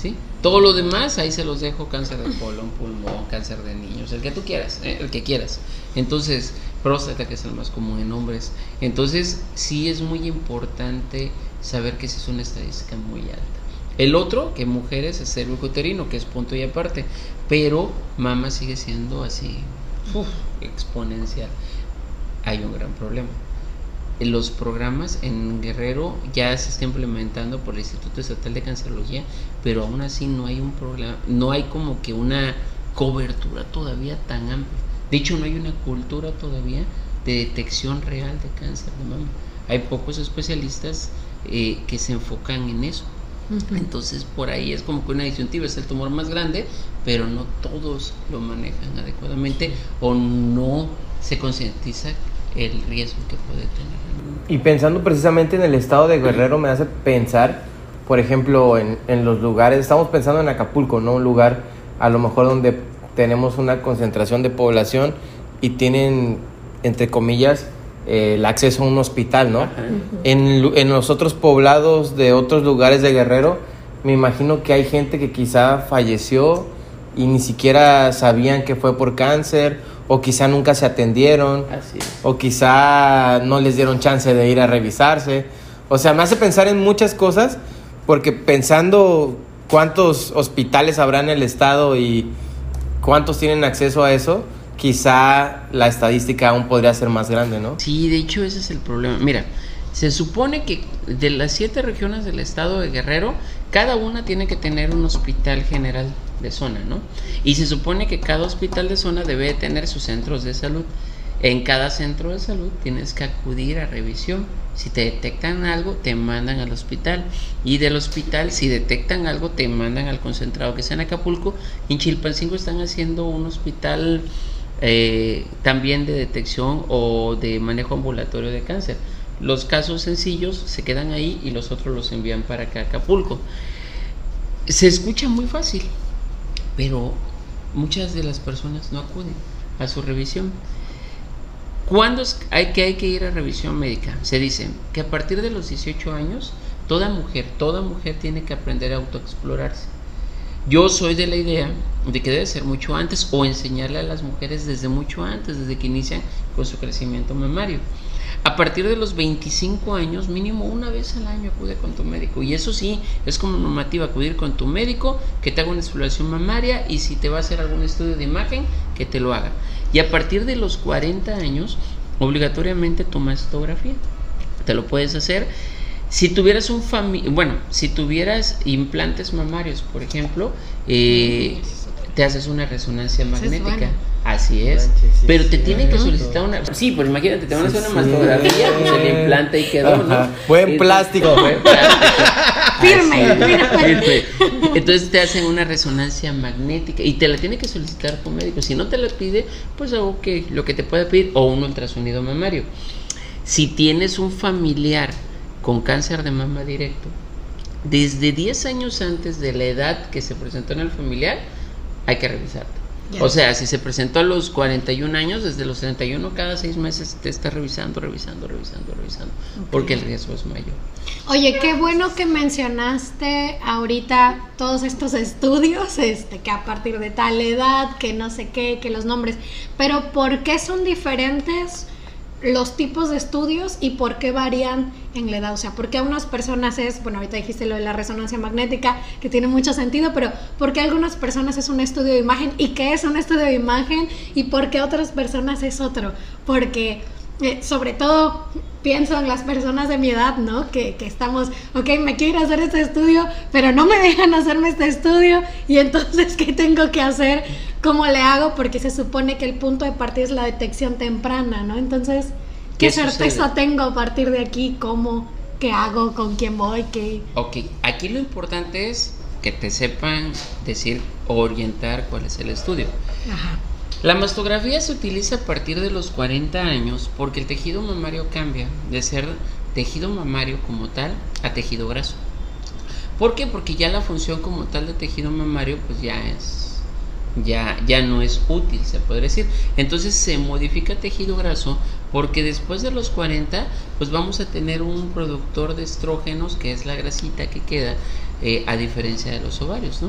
¿sí? Todo lo demás, ahí se los dejo, cáncer de colon, pulmón, cáncer de niños, el que tú quieras, eh, el que quieras. Entonces, próstata, que es el más común en hombres. Entonces, sí es muy importante saber que esa es una estadística muy alta. El otro, que mujeres, es cervicuterino, que es punto y aparte. Pero mama sigue siendo así, uf, exponencial. Hay un gran problema. Los programas en Guerrero ya se está implementando por el Instituto Estatal de Cancerología, pero aún así no hay un programa, no hay como que una cobertura todavía tan amplia. De hecho, no hay una cultura todavía de detección real de cáncer de mama. Hay pocos especialistas eh, que se enfocan en eso. Entonces por ahí es como que una disyuntiva, es el tumor más grande, pero no todos lo manejan adecuadamente o no se concientiza el riesgo que puede tener.
Y pensando precisamente en el estado de Guerrero me hace pensar, por ejemplo, en, en los lugares, estamos pensando en Acapulco, ¿no? Un lugar a lo mejor donde tenemos una concentración de población y tienen, entre comillas, eh, el acceso a un hospital, ¿no? En, en los otros poblados de otros lugares de Guerrero, me imagino que hay gente que quizá falleció y ni siquiera sabían que fue por cáncer o quizá nunca se atendieron
Así es.
o quizá no les dieron chance de ir a revisarse. O sea, me hace pensar en muchas cosas porque pensando cuántos hospitales habrá en el estado y cuántos tienen acceso a eso, quizá la estadística aún podría ser más grande, ¿no?
Sí, de hecho ese es el problema. Mira, se supone que de las siete regiones del estado de Guerrero, cada una tiene que tener un hospital general de zona, ¿no? Y se supone que cada hospital de zona debe de tener sus centros de salud. En cada centro de salud tienes que acudir a revisión. Si te detectan algo, te mandan al hospital. Y del hospital, si detectan algo, te mandan al concentrado que está en Acapulco. En Chilpancingo están haciendo un hospital eh, también de detección o de manejo ambulatorio de cáncer. Los casos sencillos se quedan ahí y los otros los envían para acá Acapulco. Se escucha muy fácil, pero muchas de las personas no acuden a su revisión. ¿Cuándo hay que, hay que ir a revisión médica? Se dice que a partir de los 18 años, toda mujer, toda mujer tiene que aprender a autoexplorarse. Yo soy de la idea de que debe ser mucho antes o enseñarle a las mujeres desde mucho antes, desde que inician con su crecimiento mamario. A partir de los 25 años, mínimo una vez al año acude con tu médico. Y eso sí, es como normativa, acudir con tu médico, que te haga una exploración mamaria y si te va a hacer algún estudio de imagen, que te lo haga. Y a partir de los 40 años, obligatoriamente tu mastografía. Te lo puedes hacer. Si tuvieras un fami bueno, si tuvieras implantes mamarios, por ejemplo, eh, te haces una resonancia
Eso es
magnética. Así es.
Manches, sí,
Pero te
sí.
tienen que solicitar una. Sí, pues imagínate, te van a hacer una mastografía, pues el implante y quedó, ¿no?
Buen plástico.
buen plástico.
Firme, firme.
firme. Entonces te hacen una resonancia magnética y te la tiene que solicitar tu médico. Si no te la pide, pues algo que lo que te pueda pedir o un ultrasonido mamario. Si tienes un familiar con cáncer de mama directo, desde 10 años antes de la edad que se presentó en el familiar, hay que revisarte. O sea, si se presentó a los 41 años, desde los 31 cada 6 meses te está revisando, revisando, revisando, revisando, porque el riesgo es mayor.
Oye, qué bueno que mencionaste ahorita todos estos estudios, este, que a partir de tal edad, que no sé qué, que los nombres, pero ¿por qué son diferentes los tipos de estudios y por qué varían en la edad. O sea, porque a unas personas es, bueno, ahorita dijiste lo de la resonancia magnética, que tiene mucho sentido, pero ¿por qué a algunas personas es un estudio de imagen y qué es un estudio de imagen y por qué a otras personas es otro? Porque eh, sobre todo pienso en las personas de mi edad, ¿no? Que, que, estamos, ok, me quiero hacer este estudio, pero no me dejan hacerme este estudio y entonces, ¿qué tengo que hacer? ¿Cómo le hago? Porque se supone que el punto de partida es la detección temprana, ¿no? Entonces, ¿qué, ¿Qué certeza tengo a partir de aquí? ¿Cómo? ¿Qué hago? ¿Con quién voy? ¿Qué?
Ok, aquí lo importante es que te sepan decir, orientar cuál es el estudio. Ajá. La mastografía se utiliza a partir de los 40 años porque el tejido mamario cambia de ser tejido mamario como tal a tejido graso. ¿Por qué? Porque ya la función como tal de tejido mamario pues ya es ya ya no es útil, se puede decir. Entonces se modifica tejido graso porque después de los 40 pues vamos a tener un productor de estrógenos que es la grasita que queda eh, a diferencia de los ovarios, ¿no?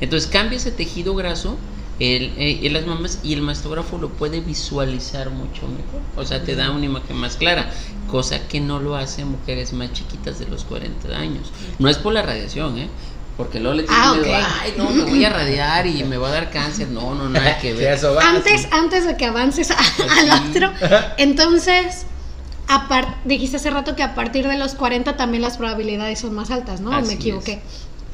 Entonces cambia ese tejido graso el, eh, las mamás y el mastógrafo lo puede visualizar mucho mejor, o sea, te da una imagen más clara, cosa que no lo hacen mujeres más chiquitas de los 40 años. No es por la radiación, ¿eh? Porque luego le
ah,
ay, no, me voy a radiar y me va a dar cáncer. No, no, nada que ver.
antes, antes de que avances al otro, entonces, dijiste hace rato que a partir de los 40 también las probabilidades son más altas, ¿no? me equivoqué.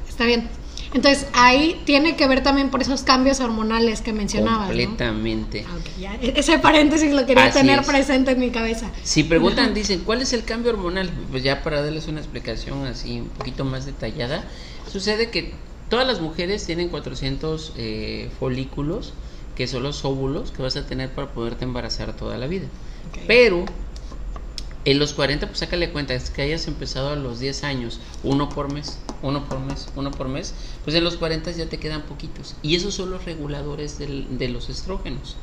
Está bien. Entonces ahí tiene que ver también por esos cambios hormonales que mencionabas.
Completamente.
Ah, e-, ese paréntesis lo quería tener presente en mi cabeza.
Si preguntan, dicen, ¿cuál es el cambio hormonal? Pues ya para darles una explicación así un poquito más detallada, sucede que todas las mujeres tienen 400 eh, folículos, que son los óvulos que vas a tener para poderte embarazar toda la vida. Pero en los 40, pues sácale cuenta, es que hayas empezado a los 10 años, uno por mes, uno por mes, uno por mes, pues en los 40 ya te quedan poquitos. Y esos son los reguladores de los estrógenos.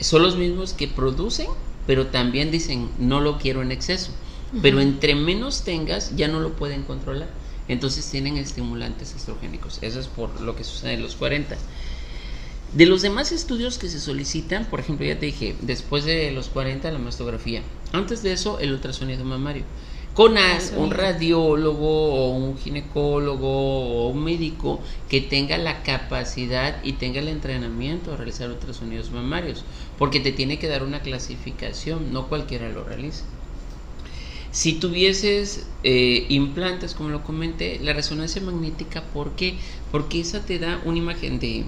Son los mismos que producen, pero también dicen, no lo quiero en exceso. Pero entre menos tengas, ya no lo pueden controlar. Entonces tienen estimulantes estrogénicos. Eso es por lo que sucede en los 40. De los demás estudios que se solicitan, por ejemplo, ya te dije, después de los 40 la mastografía, antes de eso el ultrasonido mamario. Con un radiólogo o un ginecólogo o un médico que tenga la capacidad y tenga el entrenamiento a realizar ultrasonidos mamarios, porque te tiene que dar una clasificación, no cualquiera lo realiza. Si tuvieses eh, implantes, como lo comenté, la resonancia magnética, ¿por qué? Porque esa te da una imagen de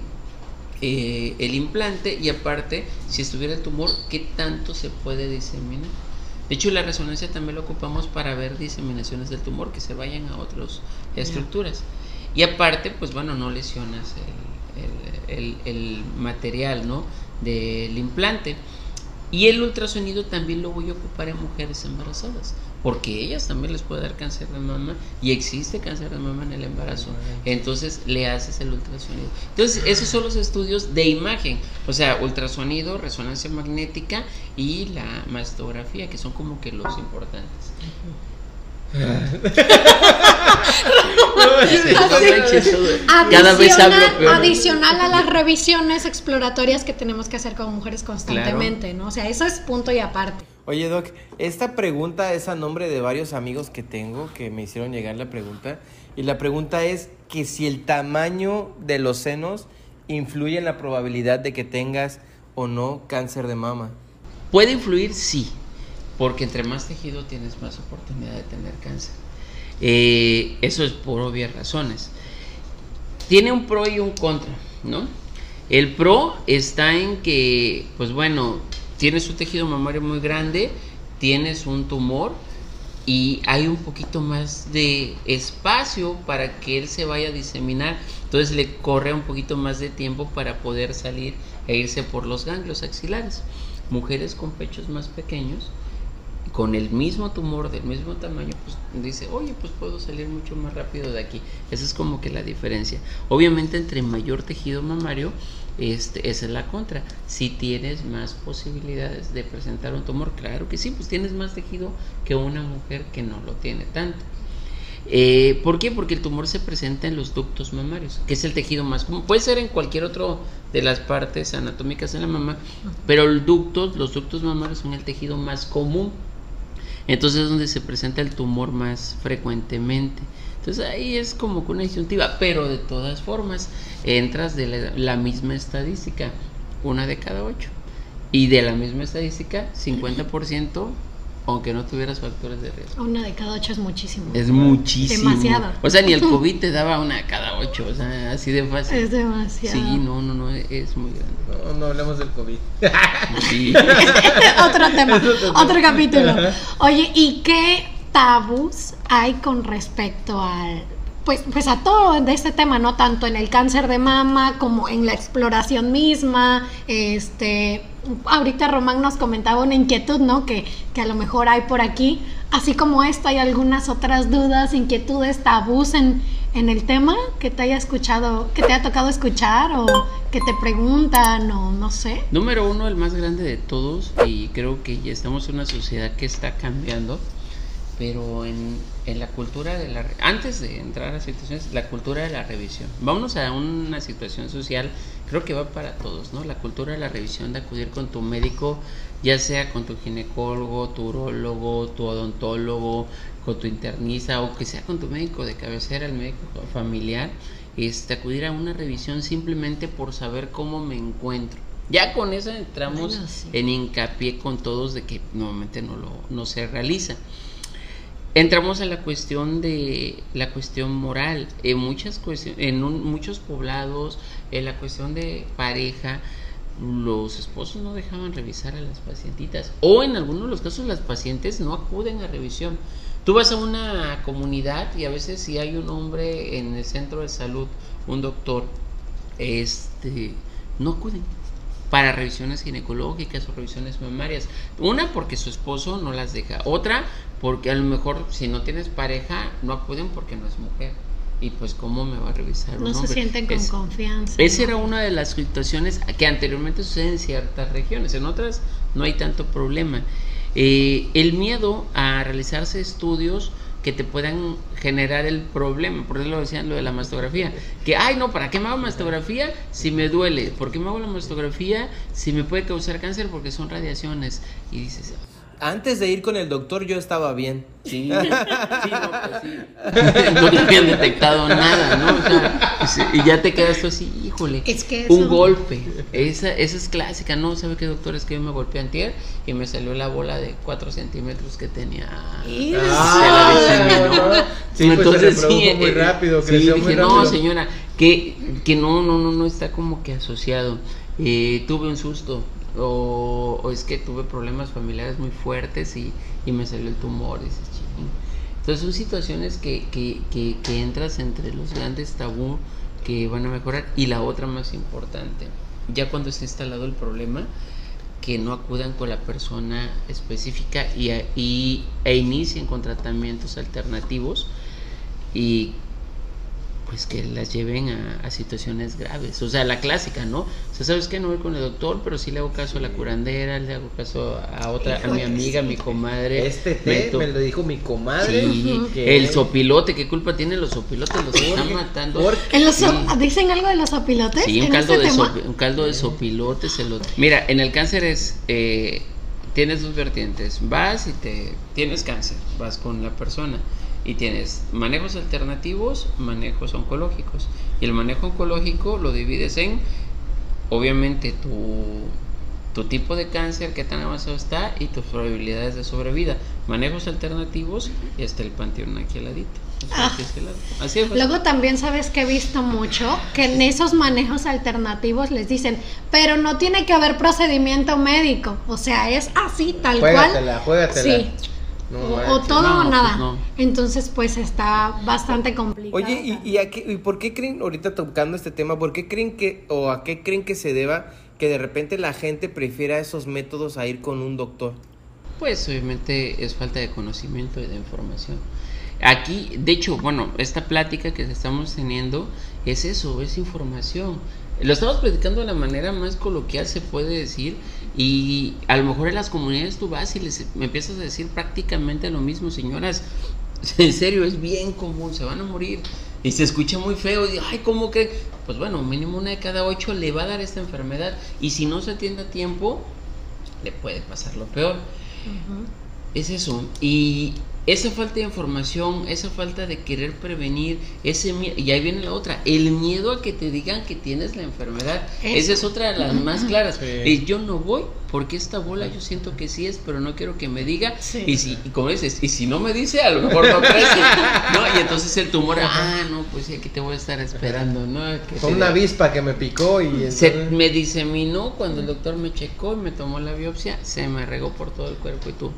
eh, el implante y aparte, si estuviera el tumor, qué tanto se puede diseminar. De hecho, la resonancia también lo ocupamos para ver diseminaciones del tumor que se vayan a otras estructuras. Y aparte, pues bueno, no lesionas el, el material ¿no? del implante. Y el ultrasonido también lo voy a ocupar en mujeres embarazadas, porque ellas también les puede dar cáncer de mama y existe cáncer de mama en el embarazo. Entonces le haces el ultrasonido. Entonces, esos son los estudios de imagen, o sea, ultrasonido, resonancia magnética y la mastografía, que son como que los importantes.
Adicional a las revisiones exploratorias que tenemos que hacer con mujeres constantemente, ¿no? O sea, eso es punto y aparte.
Oye, Doc, esta pregunta es a nombre de varios amigos que tengo que me hicieron llegar la pregunta. Y la pregunta es que si el tamaño de los senos influye en la probabilidad de que tengas o no cáncer de mama.
Puede influir, sí, porque entre más tejido tienes más oportunidad de tener cáncer. Eh, eso es por obvias razones. Tiene un pro y un contra, ¿no? El pro está en que, pues bueno, tienes un tejido mamario muy grande, tienes un tumor y hay un poquito más de espacio para que él se vaya a diseminar. Entonces le corre un poquito más de tiempo para poder salir e irse por los ganglios axilares. Mujeres con pechos más pequeños con el mismo tumor del mismo tamaño, pues dice, oye, pues puedo salir mucho más rápido de aquí. Esa es como que la diferencia. Obviamente entre mayor tejido mamario, este, esa es la contra. Si tienes más posibilidades de presentar un tumor, claro que sí, pues tienes más tejido que una mujer que no lo tiene tanto. Eh, ¿Por qué? Porque el tumor se presenta en los ductos mamarios, que es el tejido más común. Puede ser en cualquier otro de las partes anatómicas de la mama, pero el los ductos mamarios son el tejido más común. Entonces es donde se presenta el tumor más frecuentemente. Entonces ahí es como que una disyuntiva, pero de todas formas entras de la, la misma estadística, una de cada ocho. Y de la misma estadística, 50% aunque no tuvieras factores de riesgo.
Una de cada ocho es muchísimo.
Es muchísimo.
Demasiado.
O sea, ni el COVID te daba una de cada ocho, o sea, así de fácil.
Es demasiado.
Sí, no, no, no, es muy grande.
No, no hablemos del COVID.
Sí.
otro tema, otro capítulo. Oye, ¿y qué tabús hay con respecto al pues, pues a todo de este tema, no tanto en el cáncer de mama como en la exploración misma, este ahorita Román nos comentaba una inquietud, ¿no? Que, que a lo mejor hay por aquí, así como esto hay algunas otras dudas, inquietudes, tabús en, en el tema que te haya escuchado, que te haya tocado escuchar o que te preguntan o no sé.
Número uno, el más grande de todos, y creo que ya estamos en una sociedad que está cambiando, pero en, en la cultura de la... Antes de entrar a situaciones, la cultura de la revisión. Vámonos a una situación social, creo que va para todos, ¿no? La cultura de la revisión, de acudir con tu médico, ya sea con tu ginecólogo, tu urólogo, tu odontólogo, con tu internista o que sea con tu médico de cabecera, el médico familiar, este, acudir a una revisión simplemente por saber cómo me encuentro. Ya con eso entramos
Bueno, sí.
en hincapié con todos de que normalmente no, lo, no se realiza. Entramos en la cuestión de la cuestión moral. En muchas en un- muchos poblados, en la cuestión de pareja, los esposos no dejaban revisar a las pacientitas. O en algunos de los casos las pacientes no acuden a revisión. Tú vas a una comunidad y a veces si hay un hombre en el centro de salud, un doctor, este, no acuden para revisiones ginecológicas o revisiones mamarias. Una porque su esposo no las deja. Otra porque a lo mejor si no tienes pareja no acuden porque no es mujer. Y pues cómo me va a revisar un
No se sienten con
Es-
confianza.
esa
¿no?
era una de las situaciones que anteriormente suceden en ciertas regiones, en otras no hay tanto problema. Eh, el miedo a realizarse estudios que te puedan generar el problema, por eso lo decían lo de la mastografía, que, ay no, ¿para qué me hago mastografía si me duele? ¿Por qué me hago la mastografía si me puede causar cáncer? Porque son radiaciones. Y dices,
Antes de ir con el doctor yo estaba bien.
Sí, sí, no, pues sí. No te habían detectado nada, ¿no? O sea, pues, y ya te quedas tú así, híjole.
Es que
Un
eso-
golpe. Esa, esa es clásica, ¿no? ¿Sabe qué, doctor? Es que yo me golpeé antier y me salió la bola de 4 centímetros que tenía.
Y-
Se la diseminó.
Sí, pues se reprodujo muy
eh,
rápido,
sí,
creció
dije,
muy
no,
rápido".
señora, que, que no, no, no, no está como que asociado. Eh, tuve un susto. O, es que tuve problemas familiares muy fuertes y, y me salió el tumor. dices, "Chin". Entonces son situaciones que, que, que, que entras entre los grandes tabú que van a mejorar. Y la otra más importante, ya cuando está instalado el problema, que no acudan con la persona específica y, y- e inicien con tratamientos alternativos y pues que las lleven a, a situaciones graves. O sea, la clásica, ¿no? O sea, ¿sabes qué? No voy con el doctor, pero sí le hago caso a la curandera, le hago caso a otra, a mi amiga, a mi comadre.
Este té
to-
me lo dijo mi comadre.
Sí,
que-
el sopilote, ¿qué culpa tienen los sopilotes? Los están matando.
¿En los
Sí.
so- ¿Dicen algo de los opilotes?
Sí, un
en
caldo,
este
de un caldo de sopilote se lo... Mira, en el cáncer es... eh, tienes dos vertientes. Vas y te... Tienes cáncer, vas con la persona. Y tienes manejos alternativos, manejos oncológicos. Y el manejo oncológico lo divides en, obviamente, tu, tu tipo de cáncer, qué tan avanzado está y tus probabilidades de sobrevida. Manejos alternativos y hasta el panteón aquí al ladito.
Ah.
Así es.
Luego también sabes que he visto mucho que en esos manejos alternativos les dicen, pero no tiene que haber procedimiento médico, o sea, es así, tal
Juégatela,
cual.
juégatela.
Sí.
No
o, todo
No,
o
pues
nada.
no.
Entonces, pues está bastante complicado.
Oye, ¿y, y, a qué- y por qué creen, ahorita tocando este tema, por qué creen que, o a qué creen que se deba que de repente la gente prefiera esos métodos a ir con un doctor?
Pues obviamente es falta de conocimiento y de información. Aquí, de hecho, bueno, esta plática que estamos teniendo es eso, es información. Lo estamos platicando de la manera más coloquial se puede decir y a lo mejor en las comunidades tú vas y les empiezas a decir prácticamente lo mismo, señoras. En serio, es bien común, se van a morir. Y se escucha muy feo. Y, ay, ¿cómo que? Pues bueno, mínimo una de cada ocho le va a dar esta enfermedad. Y si no se atiende a tiempo, le puede pasar lo peor. Es eso. Y esa falta de información, esa falta de querer prevenir, ese miedo, y ahí viene la otra, el miedo a que te digan que tienes la enfermedad. Esa es otra de las más claras. Y yo no voy porque esta bola yo siento que sí es, pero no quiero que me diga. Y si, y como dices, y si no me dice, a lo mejor no crece. ¿no? Y entonces el tumor, ah, no, pues aquí te voy a estar esperando, ¿no?
Con una avispa que me picó y...
Se me diseminó cuando el doctor me checó y me tomó la biopsia, se me regó por todo el cuerpo y tú...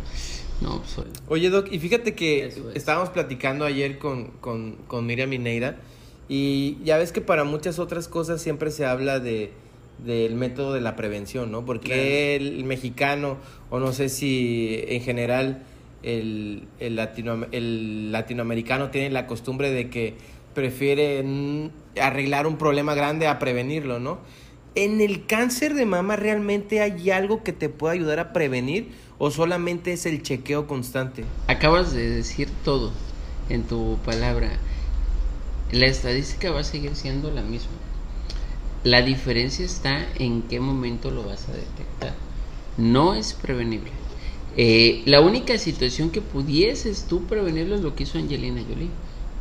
No, soy. Pues,
Oye, Doc, y fíjate que estábamos platicando ayer con, con, Miriam Mineira y ya ves que para muchas otras cosas siempre se habla de del método de la prevención, ¿no? Porque el mexicano, o no sé si en general el, el, el latinoamericano tiene la costumbre de que prefiere arreglar un problema grande a prevenirlo, ¿no? ¿En el cáncer de mama realmente hay algo que te pueda ayudar a prevenir o solamente es el chequeo constante?
Acabas de decir todo en tu palabra. La estadística va a seguir siendo la misma. La diferencia está en qué momento lo vas a detectar. No es prevenible. Eh, la única situación que pudieses tú prevenirlo es lo que hizo Angelina Jolie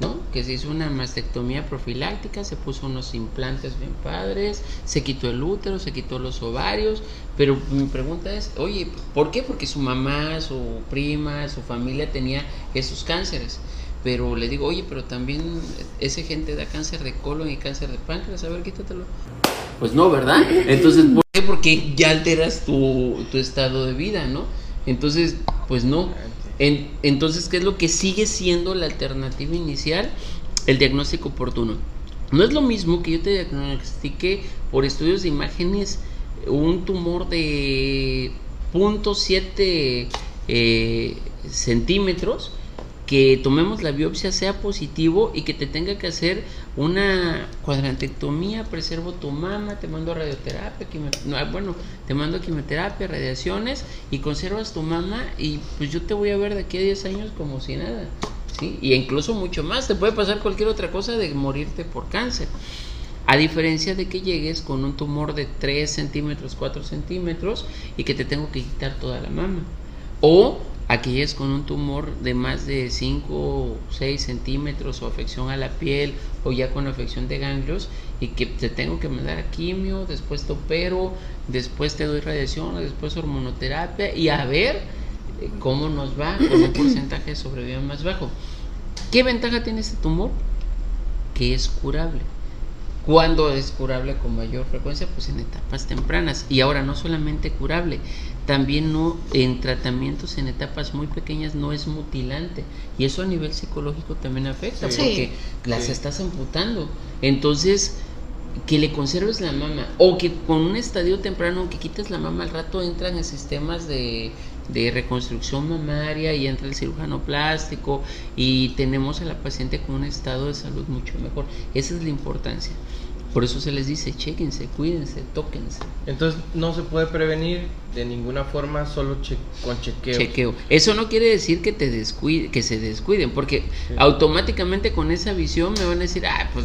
¿no? Que se hizo una mastectomía profiláctica, se puso unos implantes bien padres, se quitó el útero, se quitó los ovarios, pero mi pregunta es, oye, ¿por qué? Porque su mamá, su prima, su familia tenía esos cánceres. Pero le digo, oye, pero también ese gente da cáncer de colon y cáncer de páncreas, a ver, quítatelo. Pues no, ¿verdad? Entonces, ¿por qué? Porque ya alteras tu, tu estado de vida, ¿no? Entonces, pues no entonces, ¿qué es lo que sigue siendo la alternativa inicial? El diagnóstico oportuno. No es lo mismo que yo te diagnostique por estudios de imágenes un tumor de 0.7 eh, centímetros que tomemos la biopsia sea positivo y que te tenga que hacer una cuadrantectomía, preservo tu mama, te mando radioterapia, no, bueno, te mando quimioterapia, radiaciones y conservas tu mama y pues yo te voy a ver de aquí a 10 años como si nada, ¿sí? Y incluso mucho más, te puede pasar cualquier otra cosa de morirte por cáncer. A diferencia de que llegues con un tumor de 3 centímetros, 4 centímetros y que te tengo que quitar toda la mama. O Aquí es con un tumor de más de 5 o 6 centímetros o afección a la piel o ya con afección de ganglios y que te tengo que mandar a quimio, después te opero, después te doy radiación, después hormonoterapia y a ver eh, cómo nos va con un porcentaje de sobrevida más bajo. ¿Qué ventaja tiene este tumor? Que es curable. ¿Cuándo es curable con mayor frecuencia? Pues en etapas tempranas. Y ahora no solamente curable, también no en tratamientos en etapas muy pequeñas no es mutilante. Y eso a nivel psicológico también afecta porque las estás amputando. Entonces, que le conserves la mama o que con un estadio temprano que quites la mama al rato entran en sistemas de, de reconstrucción mamaria y entra el cirujano plástico y tenemos a la paciente con un estado de salud mucho mejor. Esa es la importancia. Por eso se les dice, chequense, cuídense, tóquense.
Entonces no se puede prevenir de ninguna forma solo con chequeo.
Chequeo. Eso no quiere decir que te descuide, que se descuiden, porque automáticamente con esa visión me van a decir, ah, pues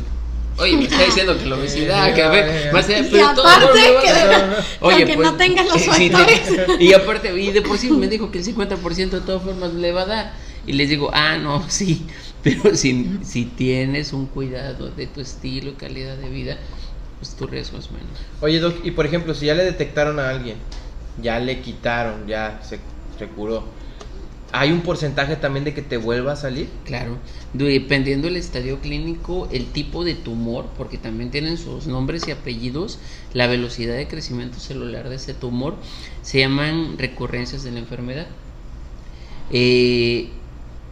Oye, me está diciendo que la obesidad, que a ver, más allá, pero todo
aparte que, Oye, que no pues, tengas los factores.
y aparte, y de por sí me dijo que el 50% de todas formas le va a dar. Y les digo, ah, no, sí, pero si, si tienes un cuidado de tu estilo y calidad de vida, pues tu riesgo es menos.
Oye, Doc, y por ejemplo, si ya le detectaron a alguien, ya le quitaron, ya se, se curó, ¿hay un porcentaje también de que te vuelva a salir?
Claro, dependiendo del estadio clínico, el tipo de tumor, porque también tienen sus nombres y apellidos, la velocidad de crecimiento celular de ese tumor, se llaman recurrencias de la enfermedad. Eh,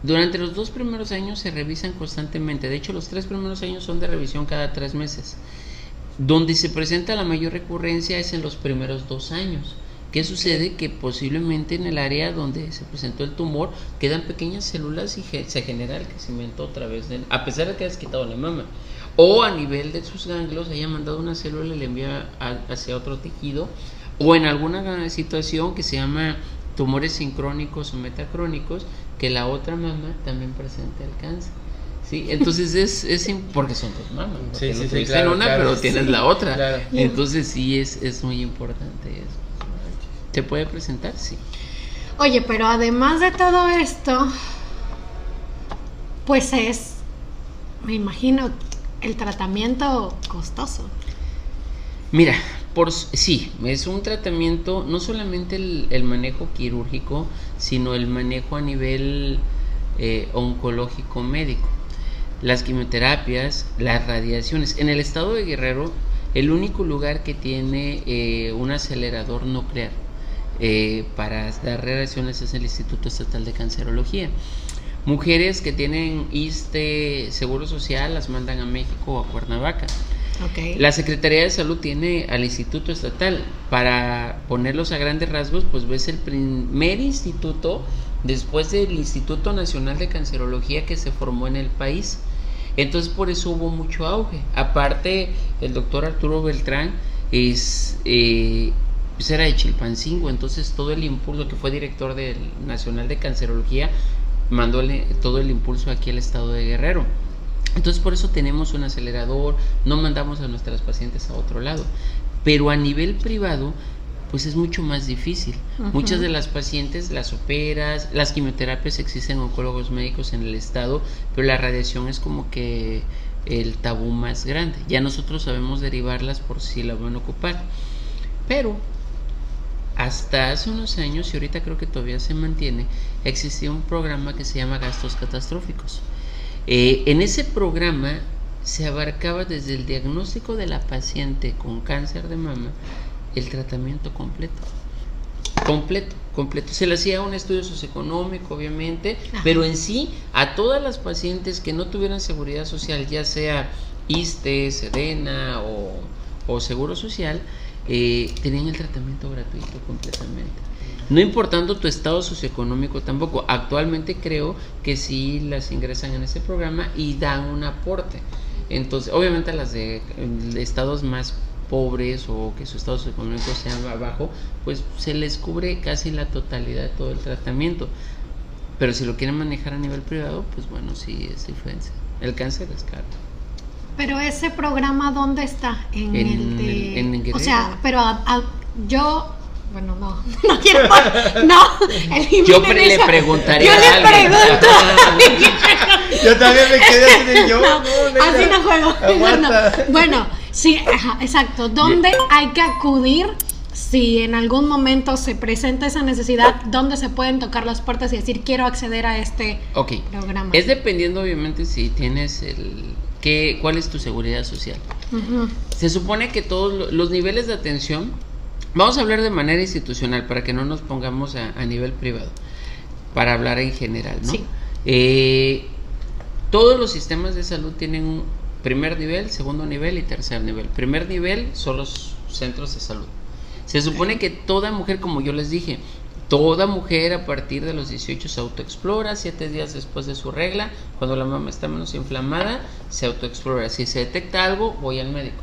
durante los dos primeros años se revisan constantemente, de hecho los tres primeros años son de revisión cada tres meses. Donde se presenta la mayor recurrencia es en los primeros dos años. ¿Qué sucede? Que posiblemente en el área donde se presentó el tumor quedan pequeñas células y se genera el crecimiento otra vez, a pesar de que hayas quitado la mama. O a nivel de sus ganglios haya mandado una célula y le envía hacia otro tejido. O en alguna situación que se llama tumores sincrónicos o metacrónicos, que la otra mamá también presente el cáncer. Sí, entonces es, es porque son dos mamás,
sí, sí,
sí,
claro,
una,
claro,
pero tienes
sí,
la otra.
claro.
Entonces sí es, es muy importante eso. ¿Se puede presentar? Sí.
Oye, pero además de todo esto, pues es, me imagino, el tratamiento costoso.
Mira, por sí, es un tratamiento, no solamente el, manejo quirúrgico, sino el manejo a nivel eh, oncológico médico. Las quimioterapias, las radiaciones. En el estado de Guerrero, el único lugar que tiene eh, un acelerador nuclear eh, para dar radiaciones es el Instituto Estatal de Cancerología. Mujeres que tienen ISTE Seguro Social las mandan a México o a Cuernavaca. La Secretaría de Salud tiene al Instituto Estatal. Para ponerlos a grandes rasgos, pues ves el primer instituto después del Instituto Nacional de Cancerología que se formó en el país. Entonces por eso hubo mucho auge. Aparte, el doctor Arturo Beltrán es, eh, pues era de Chilpancingo, entonces todo el impulso, que fue director del Nacional de Cancerología, mandó todo el impulso aquí al estado de Guerrero. Entonces por eso tenemos un acelerador, no mandamos a nuestras pacientes a otro lado. Pero a nivel privado, pues es mucho más difícil. Muchas de las pacientes las operas, las quimioterapias existen oncólogos médicos en el estado, pero la radiación es como que el tabú más grande. Ya nosotros sabemos derivarlas por si la van a ocupar. Pero hasta hace unos años, y ahorita creo que todavía se mantiene, existía un programa que se llama gastos catastróficos. Eh, en ese programa se abarcaba desde el diagnóstico de la paciente con cáncer de mama el tratamiento completo. Completo, completo. Se le hacía un estudio socioeconómico, obviamente,
Ajá.
pero en sí a todas las pacientes que no tuvieran seguridad social, ya sea ISTE, Sedena o, o Seguro Social, eh, tenían el tratamiento gratuito completamente. No importando tu estado socioeconómico tampoco. Actualmente creo que sí las ingresan en ese programa y dan un aporte. Entonces, obviamente a las de, eh, de estados más pobres o que su estado socioeconómico sea bajo, pues se les cubre casi la totalidad de todo el tratamiento. Pero si lo quieren manejar a nivel privado, pues bueno, sí es diferente. El cáncer es caro.
Pero ese programa, ¿dónde está? En,
En
el de...
en
o sea, pero a- a- yo... Bueno, no, no quiero... No, eliminen
Yo pre- le preguntaría
Yo
a
le
alguien.
pregunto.
Yo también me quedé así de yo.
No,
no,
así no juego. No. Bueno, sí, ajá, exacto. ¿Dónde hay que acudir si en algún momento se presenta esa necesidad? ¿Dónde se pueden tocar las puertas y decir quiero acceder a este
Ok.
programa?
Es dependiendo, obviamente, si tienes el. ¿qué, ¿Cuál es tu seguridad social? Se supone que todos lo- los niveles de atención, vamos a hablar de manera institucional para que no nos pongamos a, a nivel privado, para hablar en general, ¿no?
Sí.
Eh, todos los sistemas de salud tienen un primer nivel, segundo nivel y tercer nivel. Primer nivel son los centros de salud. Se supone que toda mujer, como yo les dije, toda mujer a partir de los 18 se autoexplora, siete días después de su regla, cuando la mama está menos inflamada, se autoexplora. Si se detecta algo, voy al médico.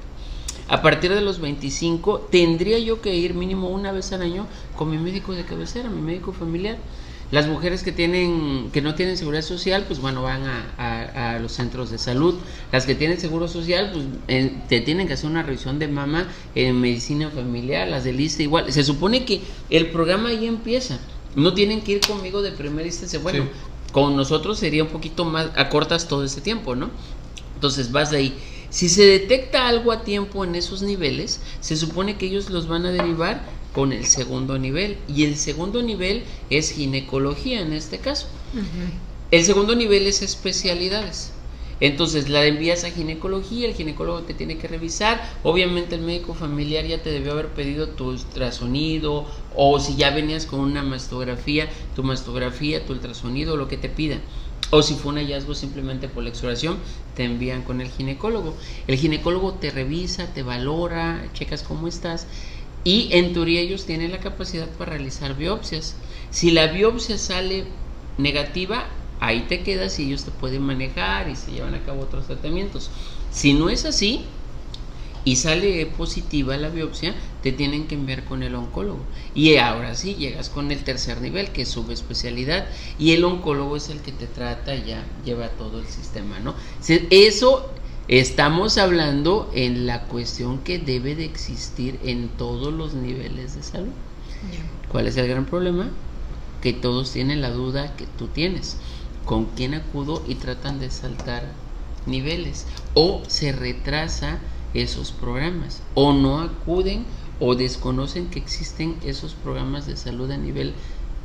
A partir de los 25 tendría yo que ir mínimo una vez al año con mi médico de cabecera, mi médico familiar. Las mujeres que tienen que no tienen seguridad social, pues bueno, van a, a- a los centros de salud. Las que tienen seguro social, pues eh, te tienen que hacer una revisión de mama en medicina familiar, las del ISSSTE igual. Se supone que el programa ahí empieza. No tienen que ir conmigo de primer ISSSTE. Bueno,
Sí.
con nosotros sería un poquito más, acortas todo ese tiempo, ¿no? Entonces vas de ahí. Si se detecta algo a tiempo en esos niveles, se supone que ellos los van a derivar con el segundo nivel. Y el segundo nivel es ginecología en este caso. El segundo nivel es especialidades. Entonces la envías a ginecología, el ginecólogo te tiene que revisar, obviamente el médico familiar ya te debió haber pedido tu ultrasonido o si ya venías con una mastografía, tu mastografía, tu ultrasonido, lo que te pidan. O si fue un hallazgo simplemente por la exploración, te envían con el ginecólogo. El ginecólogo te revisa, te valora, checas cómo estás y en teoría ellos tienen la capacidad para realizar biopsias. Si la biopsia sale negativa, ahí te quedas y ellos te pueden manejar y se llevan a cabo otros tratamientos. Si no es así, y sale positiva la biopsia, te tienen que enviar con el oncólogo. Y ahora sí, llegas con el tercer nivel, que es subespecialidad, y el oncólogo es el que te trata, ya lleva todo el sistema, ¿no? Eso estamos hablando en la cuestión que debe de existir en todos los niveles de salud. ¿Cuál es el gran problema? Que todos tienen la duda que tú tienes. ¿Con quién acudo? Y tratan de saltar niveles. O se retrasa esos programas o no acuden o desconocen que existen esos programas de salud a nivel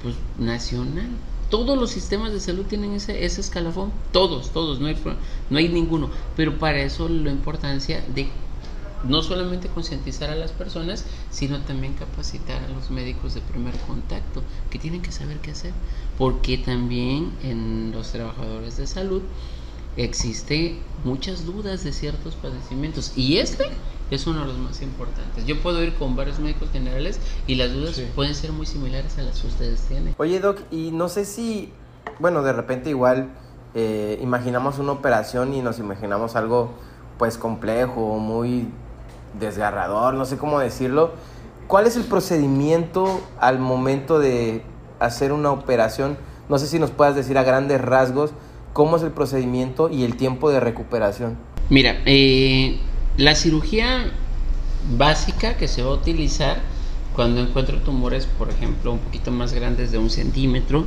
pues, nacional. Todos los sistemas de salud tienen ese, ese escalafón, todos, todos, no hay, no hay ninguno. Pero para eso la importancia de no solamente concientizar a las personas, sino también capacitar a los médicos de primer contacto, que tienen que saber qué hacer, porque también en los trabajadores de salud existe muchas dudas de ciertos padecimientos y este es uno de los más importantes. Yo puedo ir con varios médicos generales y las dudas pueden ser muy similares a las que ustedes tienen.
Oye Doc, y no sé si, bueno, de repente igual eh, imaginamos una operación y nos imaginamos algo pues complejo, muy desgarrador, no sé cómo decirlo. ¿Cuál es el procedimiento al momento de hacer una operación? No sé si nos puedas decir a grandes rasgos cómo es el procedimiento y el tiempo de recuperación.
Mira, eh, la cirugía básica que se va a utilizar cuando encuentro tumores, por ejemplo, un poquito más grandes de un centímetro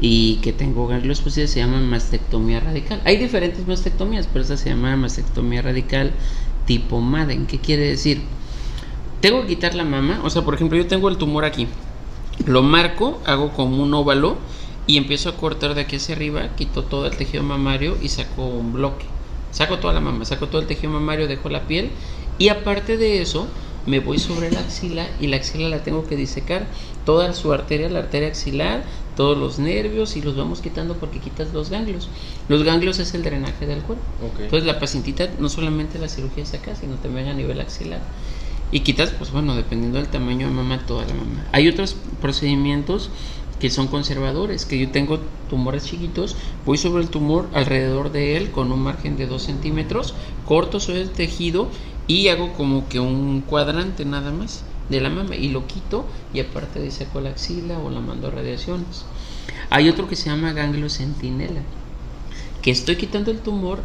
y que tengo ganglios pues se llama mastectomía radical. Hay diferentes mastectomías, pero esta se llama mastectomía radical tipo Madden. ¿Qué quiere decir? Tengo que quitar la mama, o sea, por ejemplo, yo tengo el tumor aquí, lo marco, hago como un óvalo y empiezo a cortar de aquí hacia arriba, quito todo el tejido mamario y saco un bloque. Saco toda la mama, saco todo el tejido mamario, dejo la piel y aparte de eso me voy sobre la axila y la axila la tengo que disecar, toda su arteria, la arteria axilar, todos los nervios y los vamos quitando porque quitas los ganglios. Los ganglios es el drenaje del cuerpo. Entonces la pacientita no solamente la cirugía es acá, sino también a nivel axilar. Y quitas, pues bueno, dependiendo del tamaño de mama, toda la mama. Hay otros procedimientos que son conservadores, que yo tengo tumores chiquitos, voy sobre el tumor alrededor de él con un margen de 2 centímetros, corto sobre el tejido y hago como que un cuadrante nada más de la mama y lo quito y aparte de saco la axila o la mando a radiaciones. Hay otro que se llama ganglio centinela, que estoy quitando el tumor,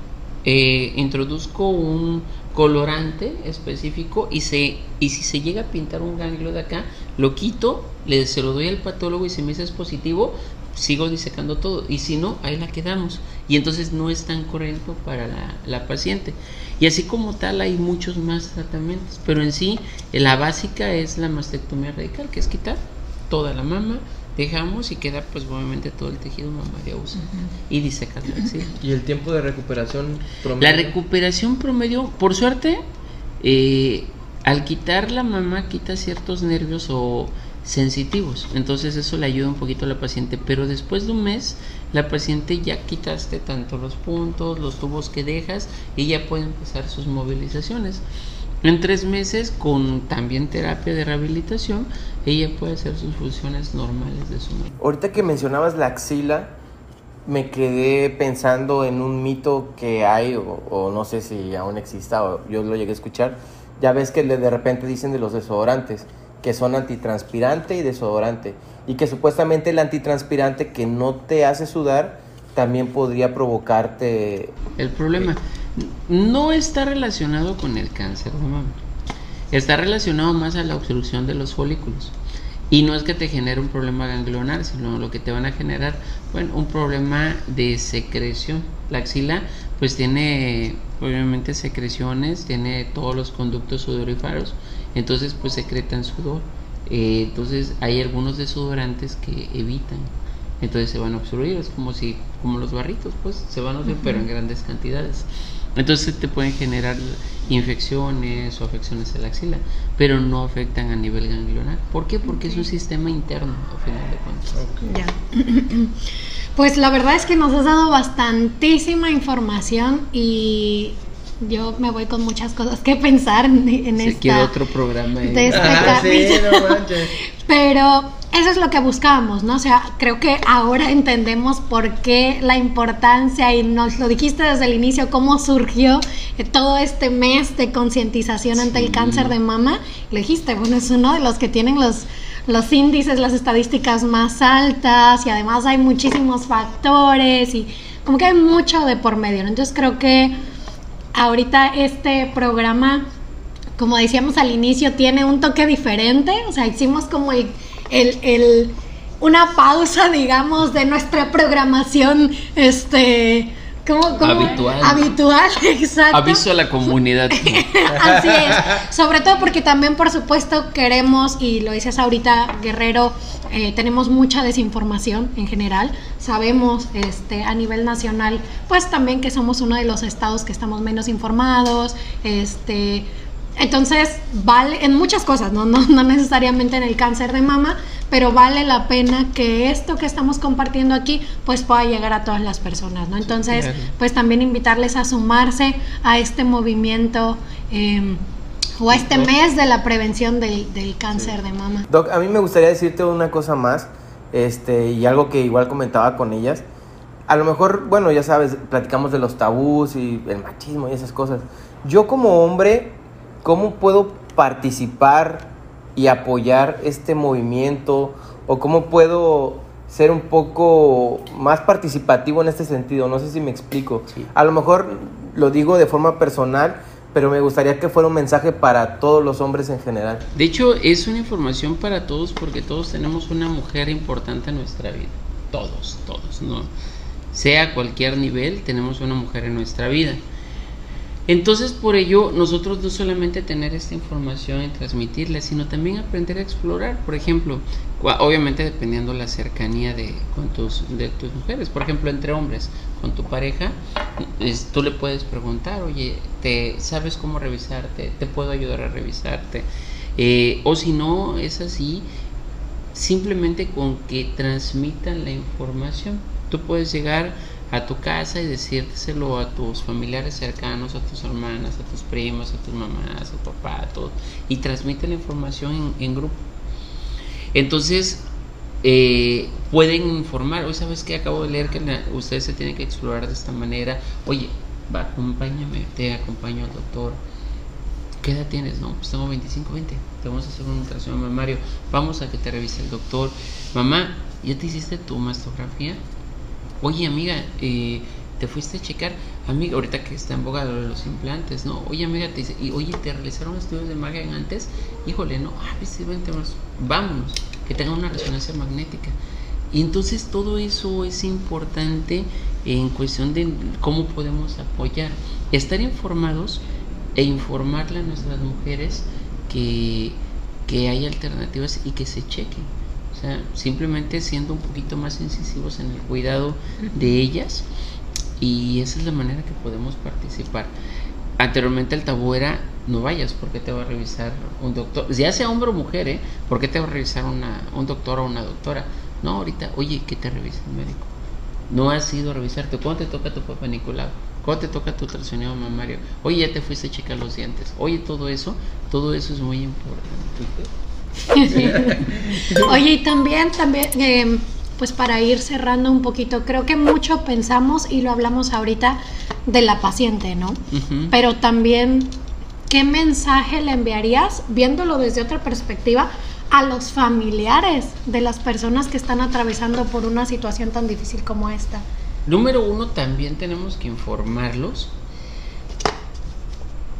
eh, introduzco un colorante específico y, se, y si se llega a pintar un ganglio de acá, lo quito, le, se lo doy al patólogo y si me dice es positivo, sigo disecando todo. Y si no, ahí la quedamos. Y entonces no es tan correcto para la, la paciente. Y así como tal hay muchos más tratamientos, pero en sí la básica es la mastectomía radical, que es quitar toda la mama, dejamos y queda pues obviamente todo el tejido mamario y disecar la axila.
¿Y el tiempo de recuperación
promedio? La recuperación promedio, por suerte, eh, al quitar la mama quita ciertos nervios o sensitivos, entonces eso le ayuda un poquito a la paciente, pero después de un mes la paciente ya quitaste tanto los puntos, los tubos que dejas y ya puede empezar sus movilizaciones. En tres meses, con también terapia de rehabilitación, ella puede hacer sus funciones normales de su mente.
Ahorita que mencionabas la axila, me quedé pensando en un mito que hay, o, no sé si aún exista, o yo lo llegué a escuchar. Ya ves que de repente dicen de los desodorantes, que son antitranspirante y desodorante, y que supuestamente el antitranspirante que no te hace sudar también podría provocarte...
El problema no está relacionado con el cáncer de mama. Está relacionado más a la obstrucción de los folículos. Y no es que te genere un problema ganglionar, sino lo que te van a generar, bueno, un problema de secreción. La axila pues tiene obviamente secreciones, tiene todos los conductos sudoríferos, entonces pues secretan sudor. Eh, entonces hay algunos desodorantes que evitan entonces se van a obstruir, es como si, como los barritos, pues se van a obstruir, pero en grandes cantidades. Entonces te pueden generar infecciones o afecciones a la axila, pero no afectan a nivel ganglionar. ¿Por qué? Porque es un sistema interno, al
final de cuentas. Ya. Pues la verdad es que nos has dado bastantísima información y yo me voy con muchas cosas que pensar en, en
Se esta, otro programa.
De este ah, sí, no Pero eso es lo que buscábamos, ¿no? O sea, creo que ahora entendemos por qué la importancia, y nos lo dijiste desde el inicio, cómo surgió todo este mes de concientización ante el cáncer de mama. Le dijiste, bueno, es uno de los que tienen los, los índices, las estadísticas más altas y además hay muchísimos factores y como que hay mucho de por medio. Entonces creo que ahorita este programa, como decíamos al inicio, tiene un toque diferente. O sea, hicimos como el, el, una pausa, digamos, de nuestra programación, este ¿Cómo,
habitual.
Habitual, exacto.
Aviso a la comunidad.
Así es. Sobre todo porque también, por supuesto, queremos, y lo dices ahorita, Guerrero, eh, tenemos mucha desinformación en general. Sabemos este, a nivel nacional, pues también que somos uno de los estados que estamos menos informados. Este, entonces, vale en muchas cosas, ¿no? No, no necesariamente en el cáncer de mama, pero vale la pena que esto que estamos compartiendo aquí pues pueda llegar a todas las personas, ¿no? Entonces, pues también invitarles a sumarse a este movimiento em, o a este mes de la prevención del, cáncer de mama.
Doc, a mí me gustaría decirte una cosa más, este, y algo que igual comentaba con ellas. A lo mejor, bueno, ya sabes, platicamos de los tabús y el machismo y esas cosas. Yo como hombre, ¿cómo puedo participar y apoyar este movimiento o cómo puedo ser un poco más participativo en este sentido. No sé si me explico. A lo mejor lo digo de forma personal, pero me gustaría que fuera un mensaje para todos los hombres en general.
De hecho, es una información para todos porque todos tenemos una mujer importante en nuestra vida. Todos, todos, ¿no? Sea cualquier nivel, tenemos una mujer en nuestra vida. Entonces, por ello, nosotros no solamente tener esta información y transmitirla, sino también aprender a explorar. Por ejemplo, obviamente dependiendo la cercanía de, con tus, de tus mujeres. Por ejemplo, entre hombres, con tu pareja, tú le puedes preguntar, oye, ¿te, ¿sabes cómo revisarte? ¿Te puedo ayudar a revisarte? Eh, o si no es así, simplemente con que transmitan la información. Tú puedes llegar a tu casa y decírselo a tus familiares cercanos, a tus hermanas, a tus primos, a tus mamás, a tu papá, a todos, y transmite la información en, grupo. Entonces, eh, pueden informar, hoy sabes que acabo de leer que ustedes se tienen que explorar de esta manera, oye, va, acompáñame, te acompaño al doctor. ¿Qué edad tienes? No, pues tengo 25, 20. Te vamos a hacer una ultrasonido mamario. Vamos a que te revise el doctor. Mamá, ¿ya te hiciste tu mastografía? Oye, amiga, eh, te fuiste a checar, amiga, ahorita que está en boga los implantes, ¿no? Oye, amiga, te dice, y oye, ¿te realizaron estudios de magia antes? Híjole, no, ah, pues vente, vámonos, que tenga una resonancia magnética. Y entonces todo eso es importante en cuestión de cómo podemos apoyar. Estar informados e informarle a nuestras mujeres que, que hay alternativas y que se chequen simplemente siendo un poquito más incisivos en el cuidado de ellas y esa es la manera que podemos participar. Anteriormente el tabú era no vayas porque te va a revisar un doctor, ya sea hombre o mujer, ¿eh? ¿Por qué te va a revisar una, un doctor o una doctora? No, ahorita, oye, ¿qué te revisa el médico? No has ido a revisarte. ¿Cuándo te toca tu papá Nicolau? ¿Cuándo te toca tu ultrasonido mamario? Oye, ya te fuiste a checar los dientes. Oye, todo eso, todo eso es muy importante.
Oye, y también, también, em, pues para ir cerrando un poquito, creo que mucho pensamos y lo hablamos ahorita de la paciente, ¿no? Pero también, ¿qué mensaje le enviarías, viéndolo desde otra perspectiva, a los familiares de las personas que están atravesando por una situación tan difícil como esta?
Número uno, también tenemos que informarlos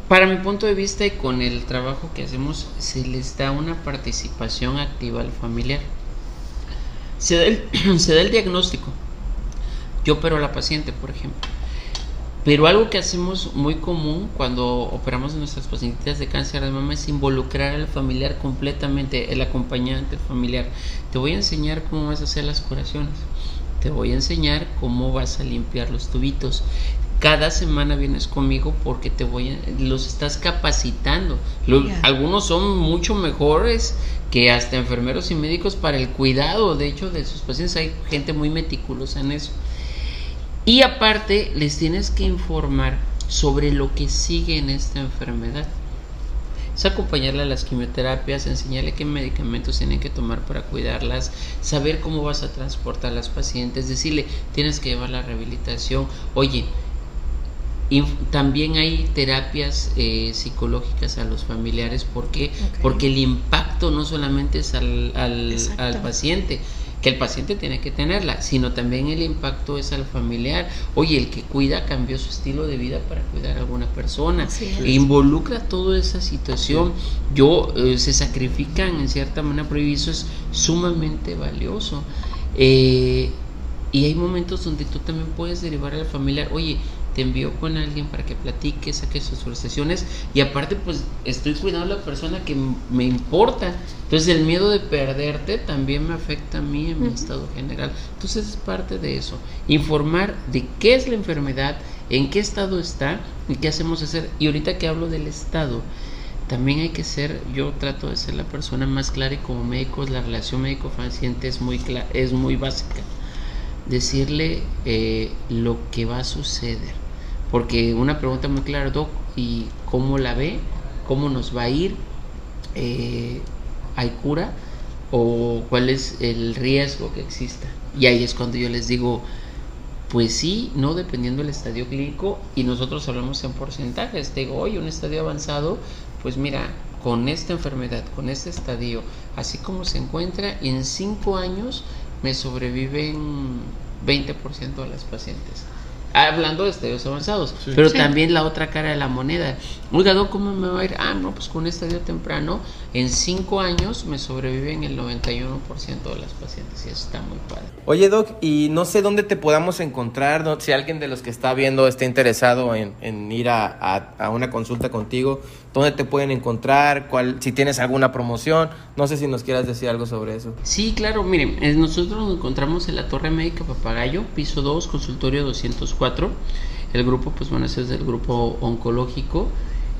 para mi punto de vista y con el trabajo que hacemos, se les da una participación activa al familiar. Se da el, diagnóstico. Yo opero a la paciente, por ejemplo. Pero algo que hacemos muy común cuando operamos a nuestras pacientes de cáncer de mama es involucrar al familiar completamente, el acompañante, el familiar. Te voy a enseñar cómo vas a hacer las curaciones. Te voy a enseñar cómo vas a limpiar los tubitos cada semana vienes conmigo porque te voy a, los estás capacitando. Algunos son mucho mejores que hasta enfermeros y médicos para el cuidado, de hecho, de sus pacientes. Hay gente muy meticulosa en eso. Y aparte, les tienes que informar sobre lo que sigue en esta enfermedad. Es acompañarle a las quimioterapias, enseñarle qué medicamentos tienen que tomar para cuidarlas, saber cómo vas a transportar a las pacientes, decirle, tienes que llevar la rehabilitación. Oye, también hay terapias eh, psicológicas a los familiares. ¿Por qué? Porque el impacto no solamente es al, al, paciente, que el paciente tiene que tenerla, sino también el impacto es al familiar. Oye, el que cuida cambió su estilo de vida para cuidar a alguna persona. E involucra toda esa situación. Yo, eh, se sacrifican en cierta manera, pero eso es sumamente valioso. Eh, y hay momentos donde tú también puedes derivar al familiar, oye, te envío con alguien para que platique, saque sus frustraciones y aparte pues estoy cuidando a la persona que me importa. Entonces el miedo de perderte también me afecta a mí en mi estado general. Entonces es parte de eso, informar de qué es la enfermedad, en qué estado está y qué hacemos hacer. Y ahorita que hablo del estado, también hay que ser, yo trato de ser la persona más clara y como médico la relación médico-paciente es muy, es muy básica. Decirle eh, lo que va a suceder porque una pregunta muy clara, Doc, ¿y cómo la ve? ¿Cómo nos va a ir? Eh, ¿Hay cura? ¿O cuál es el riesgo que exista? Y ahí es cuando yo les digo, pues sí, no dependiendo del estadio clínico, y nosotros hablamos en porcentajes. Digo, oye, un estadio avanzado, pues mira, con esta enfermedad, con este estadio, así como se encuentra, en cinco años me sobreviven 20% de las pacientes hablando de estadios avanzados, pero también la otra cara de la moneda. Oiga, ¿cómo me va a ir? Ah, no, pues con un estadio temprano, en cinco años me sobreviven el 91% de las pacientes y eso está muy padre.
Oye, Doc, y no sé dónde te podamos encontrar, ¿no? si alguien de los que está viendo está interesado en, ir a, a, una consulta contigo, ¿dónde te pueden encontrar? ¿Cuál, si tienes alguna promoción? No sé si nos quieras decir algo sobre eso.
Sí, claro, miren, nosotros nos encontramos en la Torre Médica Papagayo, piso 2, consultorio 204. El grupo, pues bueno, ese es el grupo oncológico.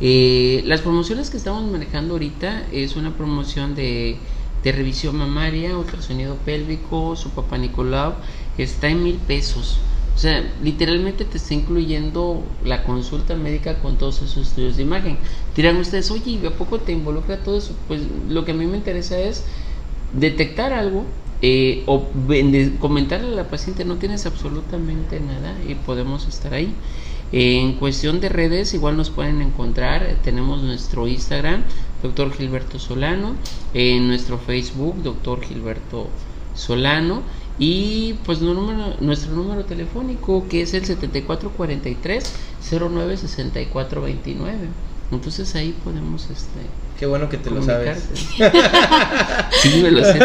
Eh, las promociones que estamos manejando ahorita es una promoción de, de revisión mamaria, ultrasonido pélvico, su papá Nicolau, está en mil pesos. O sea, literalmente te está incluyendo la consulta médica con todos esos estudios de imagen. Dirán ustedes, oye, ¿y a poco te involucra todo eso? Pues lo que a mí me interesa es detectar algo eh, o comentarle a la paciente, no tienes absolutamente nada y podemos estar ahí. En cuestión de redes, igual nos pueden encontrar. Tenemos nuestro Instagram, doctor Gilberto Solano, en nuestro Facebook, doctor Gilberto Solano y pues nuestro número telefónico que es el 7443 096429. Entonces ahí podemos este
Qué bueno que te lo sabes.
sí, me lo sé.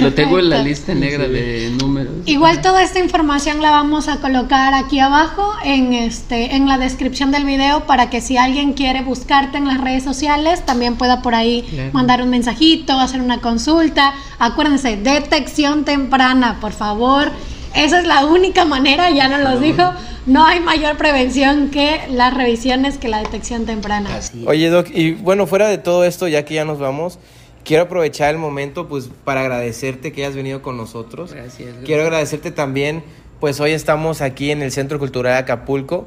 lo tengo en la lista negra de números.
Igual toda esta información la vamos a colocar aquí abajo en este en la descripción del video para que si alguien quiere buscarte en las redes sociales también pueda por ahí mandar un mensajito, hacer una consulta. Acuérdense, detección temprana, por favor. Esa es la única manera, ya nos lo dijo no hay mayor prevención que las revisiones, que la detección temprana.
Oye, Doc, y bueno, fuera de todo esto, ya que ya nos vamos, quiero aprovechar el momento pues para agradecerte que hayas venido con nosotros.
Gracias.
Quiero agradecerte también, pues hoy estamos aquí en el Centro Cultural de Acapulco,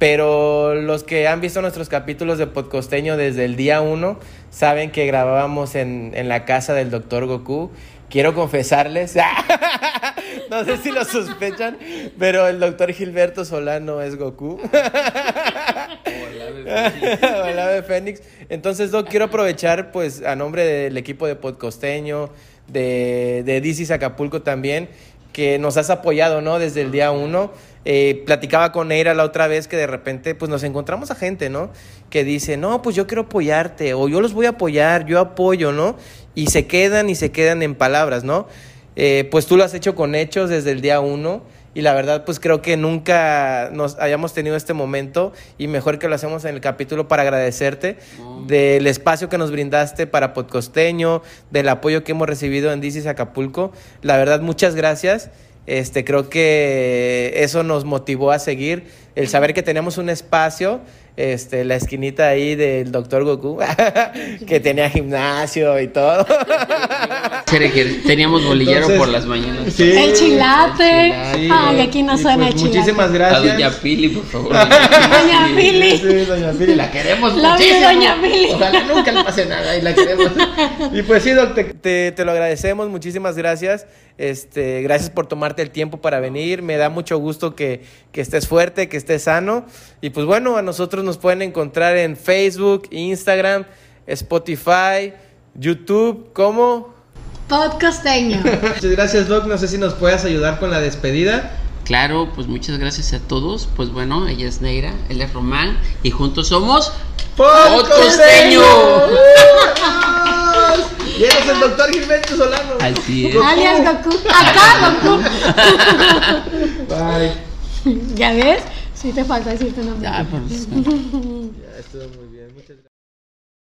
pero los que han visto nuestros capítulos de Podcosteño desde el día uno saben que grabábamos en, en la casa del doctor Goku quiero confesarles, no sé si lo sospechan, pero el doctor Gilberto Solano es Goku. Hola, de Fénix. Entonces, Doc, quiero aprovechar, pues, a nombre del equipo de Podcosteño, de, de DC Acapulco también, que nos has apoyado, ¿no? Desde el día uno. Eh, platicaba con Eira la otra vez que de repente pues nos encontramos a gente, ¿no? Que dice, no, pues yo quiero apoyarte o yo los voy a apoyar, yo apoyo, ¿no? Y se quedan y se quedan en palabras, ¿no? Eh, pues tú lo has hecho con hechos desde el día uno y la verdad pues creo que nunca nos hayamos tenido este momento y mejor que lo hacemos en el capítulo para agradecerte del espacio que nos brindaste para Podcosteño, del apoyo que hemos recibido en Dicis Acapulco. La verdad muchas gracias este, creo que eso nos motivó a seguir, el saber que tenemos un espacio, este, la esquinita ahí del doctor Goku, que tenía gimnasio y todo.
Teníamos bolillero por las mañanas.
el chilate. Ay, aquí no suena
pues,
chilate.
Muchísimas gracias.
A Doña Pili, por favor.
Doña Pili.
Sí, Doña Pili, la queremos
la
muchísimo.
Doña Pili.
Ojalá nunca le pase nada y la queremos. Y pues sí, doctor, te, te lo agradecemos, muchísimas gracias. Este, gracias por tomarte el tiempo para venir. Me da mucho gusto que, que estés fuerte, que esté sano. Y pues bueno, a nosotros nos pueden encontrar en Facebook, Instagram, Spotify, YouTube, ¿cómo?
Podcosteño.
Muchas gracias, Doc. No sé si nos puedas ayudar con la despedida.
Claro, pues muchas gracias a todos. Pues bueno, ella es Neira, él es Román y juntos somos Podcosteño.
y eres el doctor Gilberto Solano.
Así es.
Alias Goku. Acá Goku.
Bye.
¿Ya ves? Sí te falta decir tu nombre.
Ya, pues,
Ya estuvo muy bien. Muchas gracias.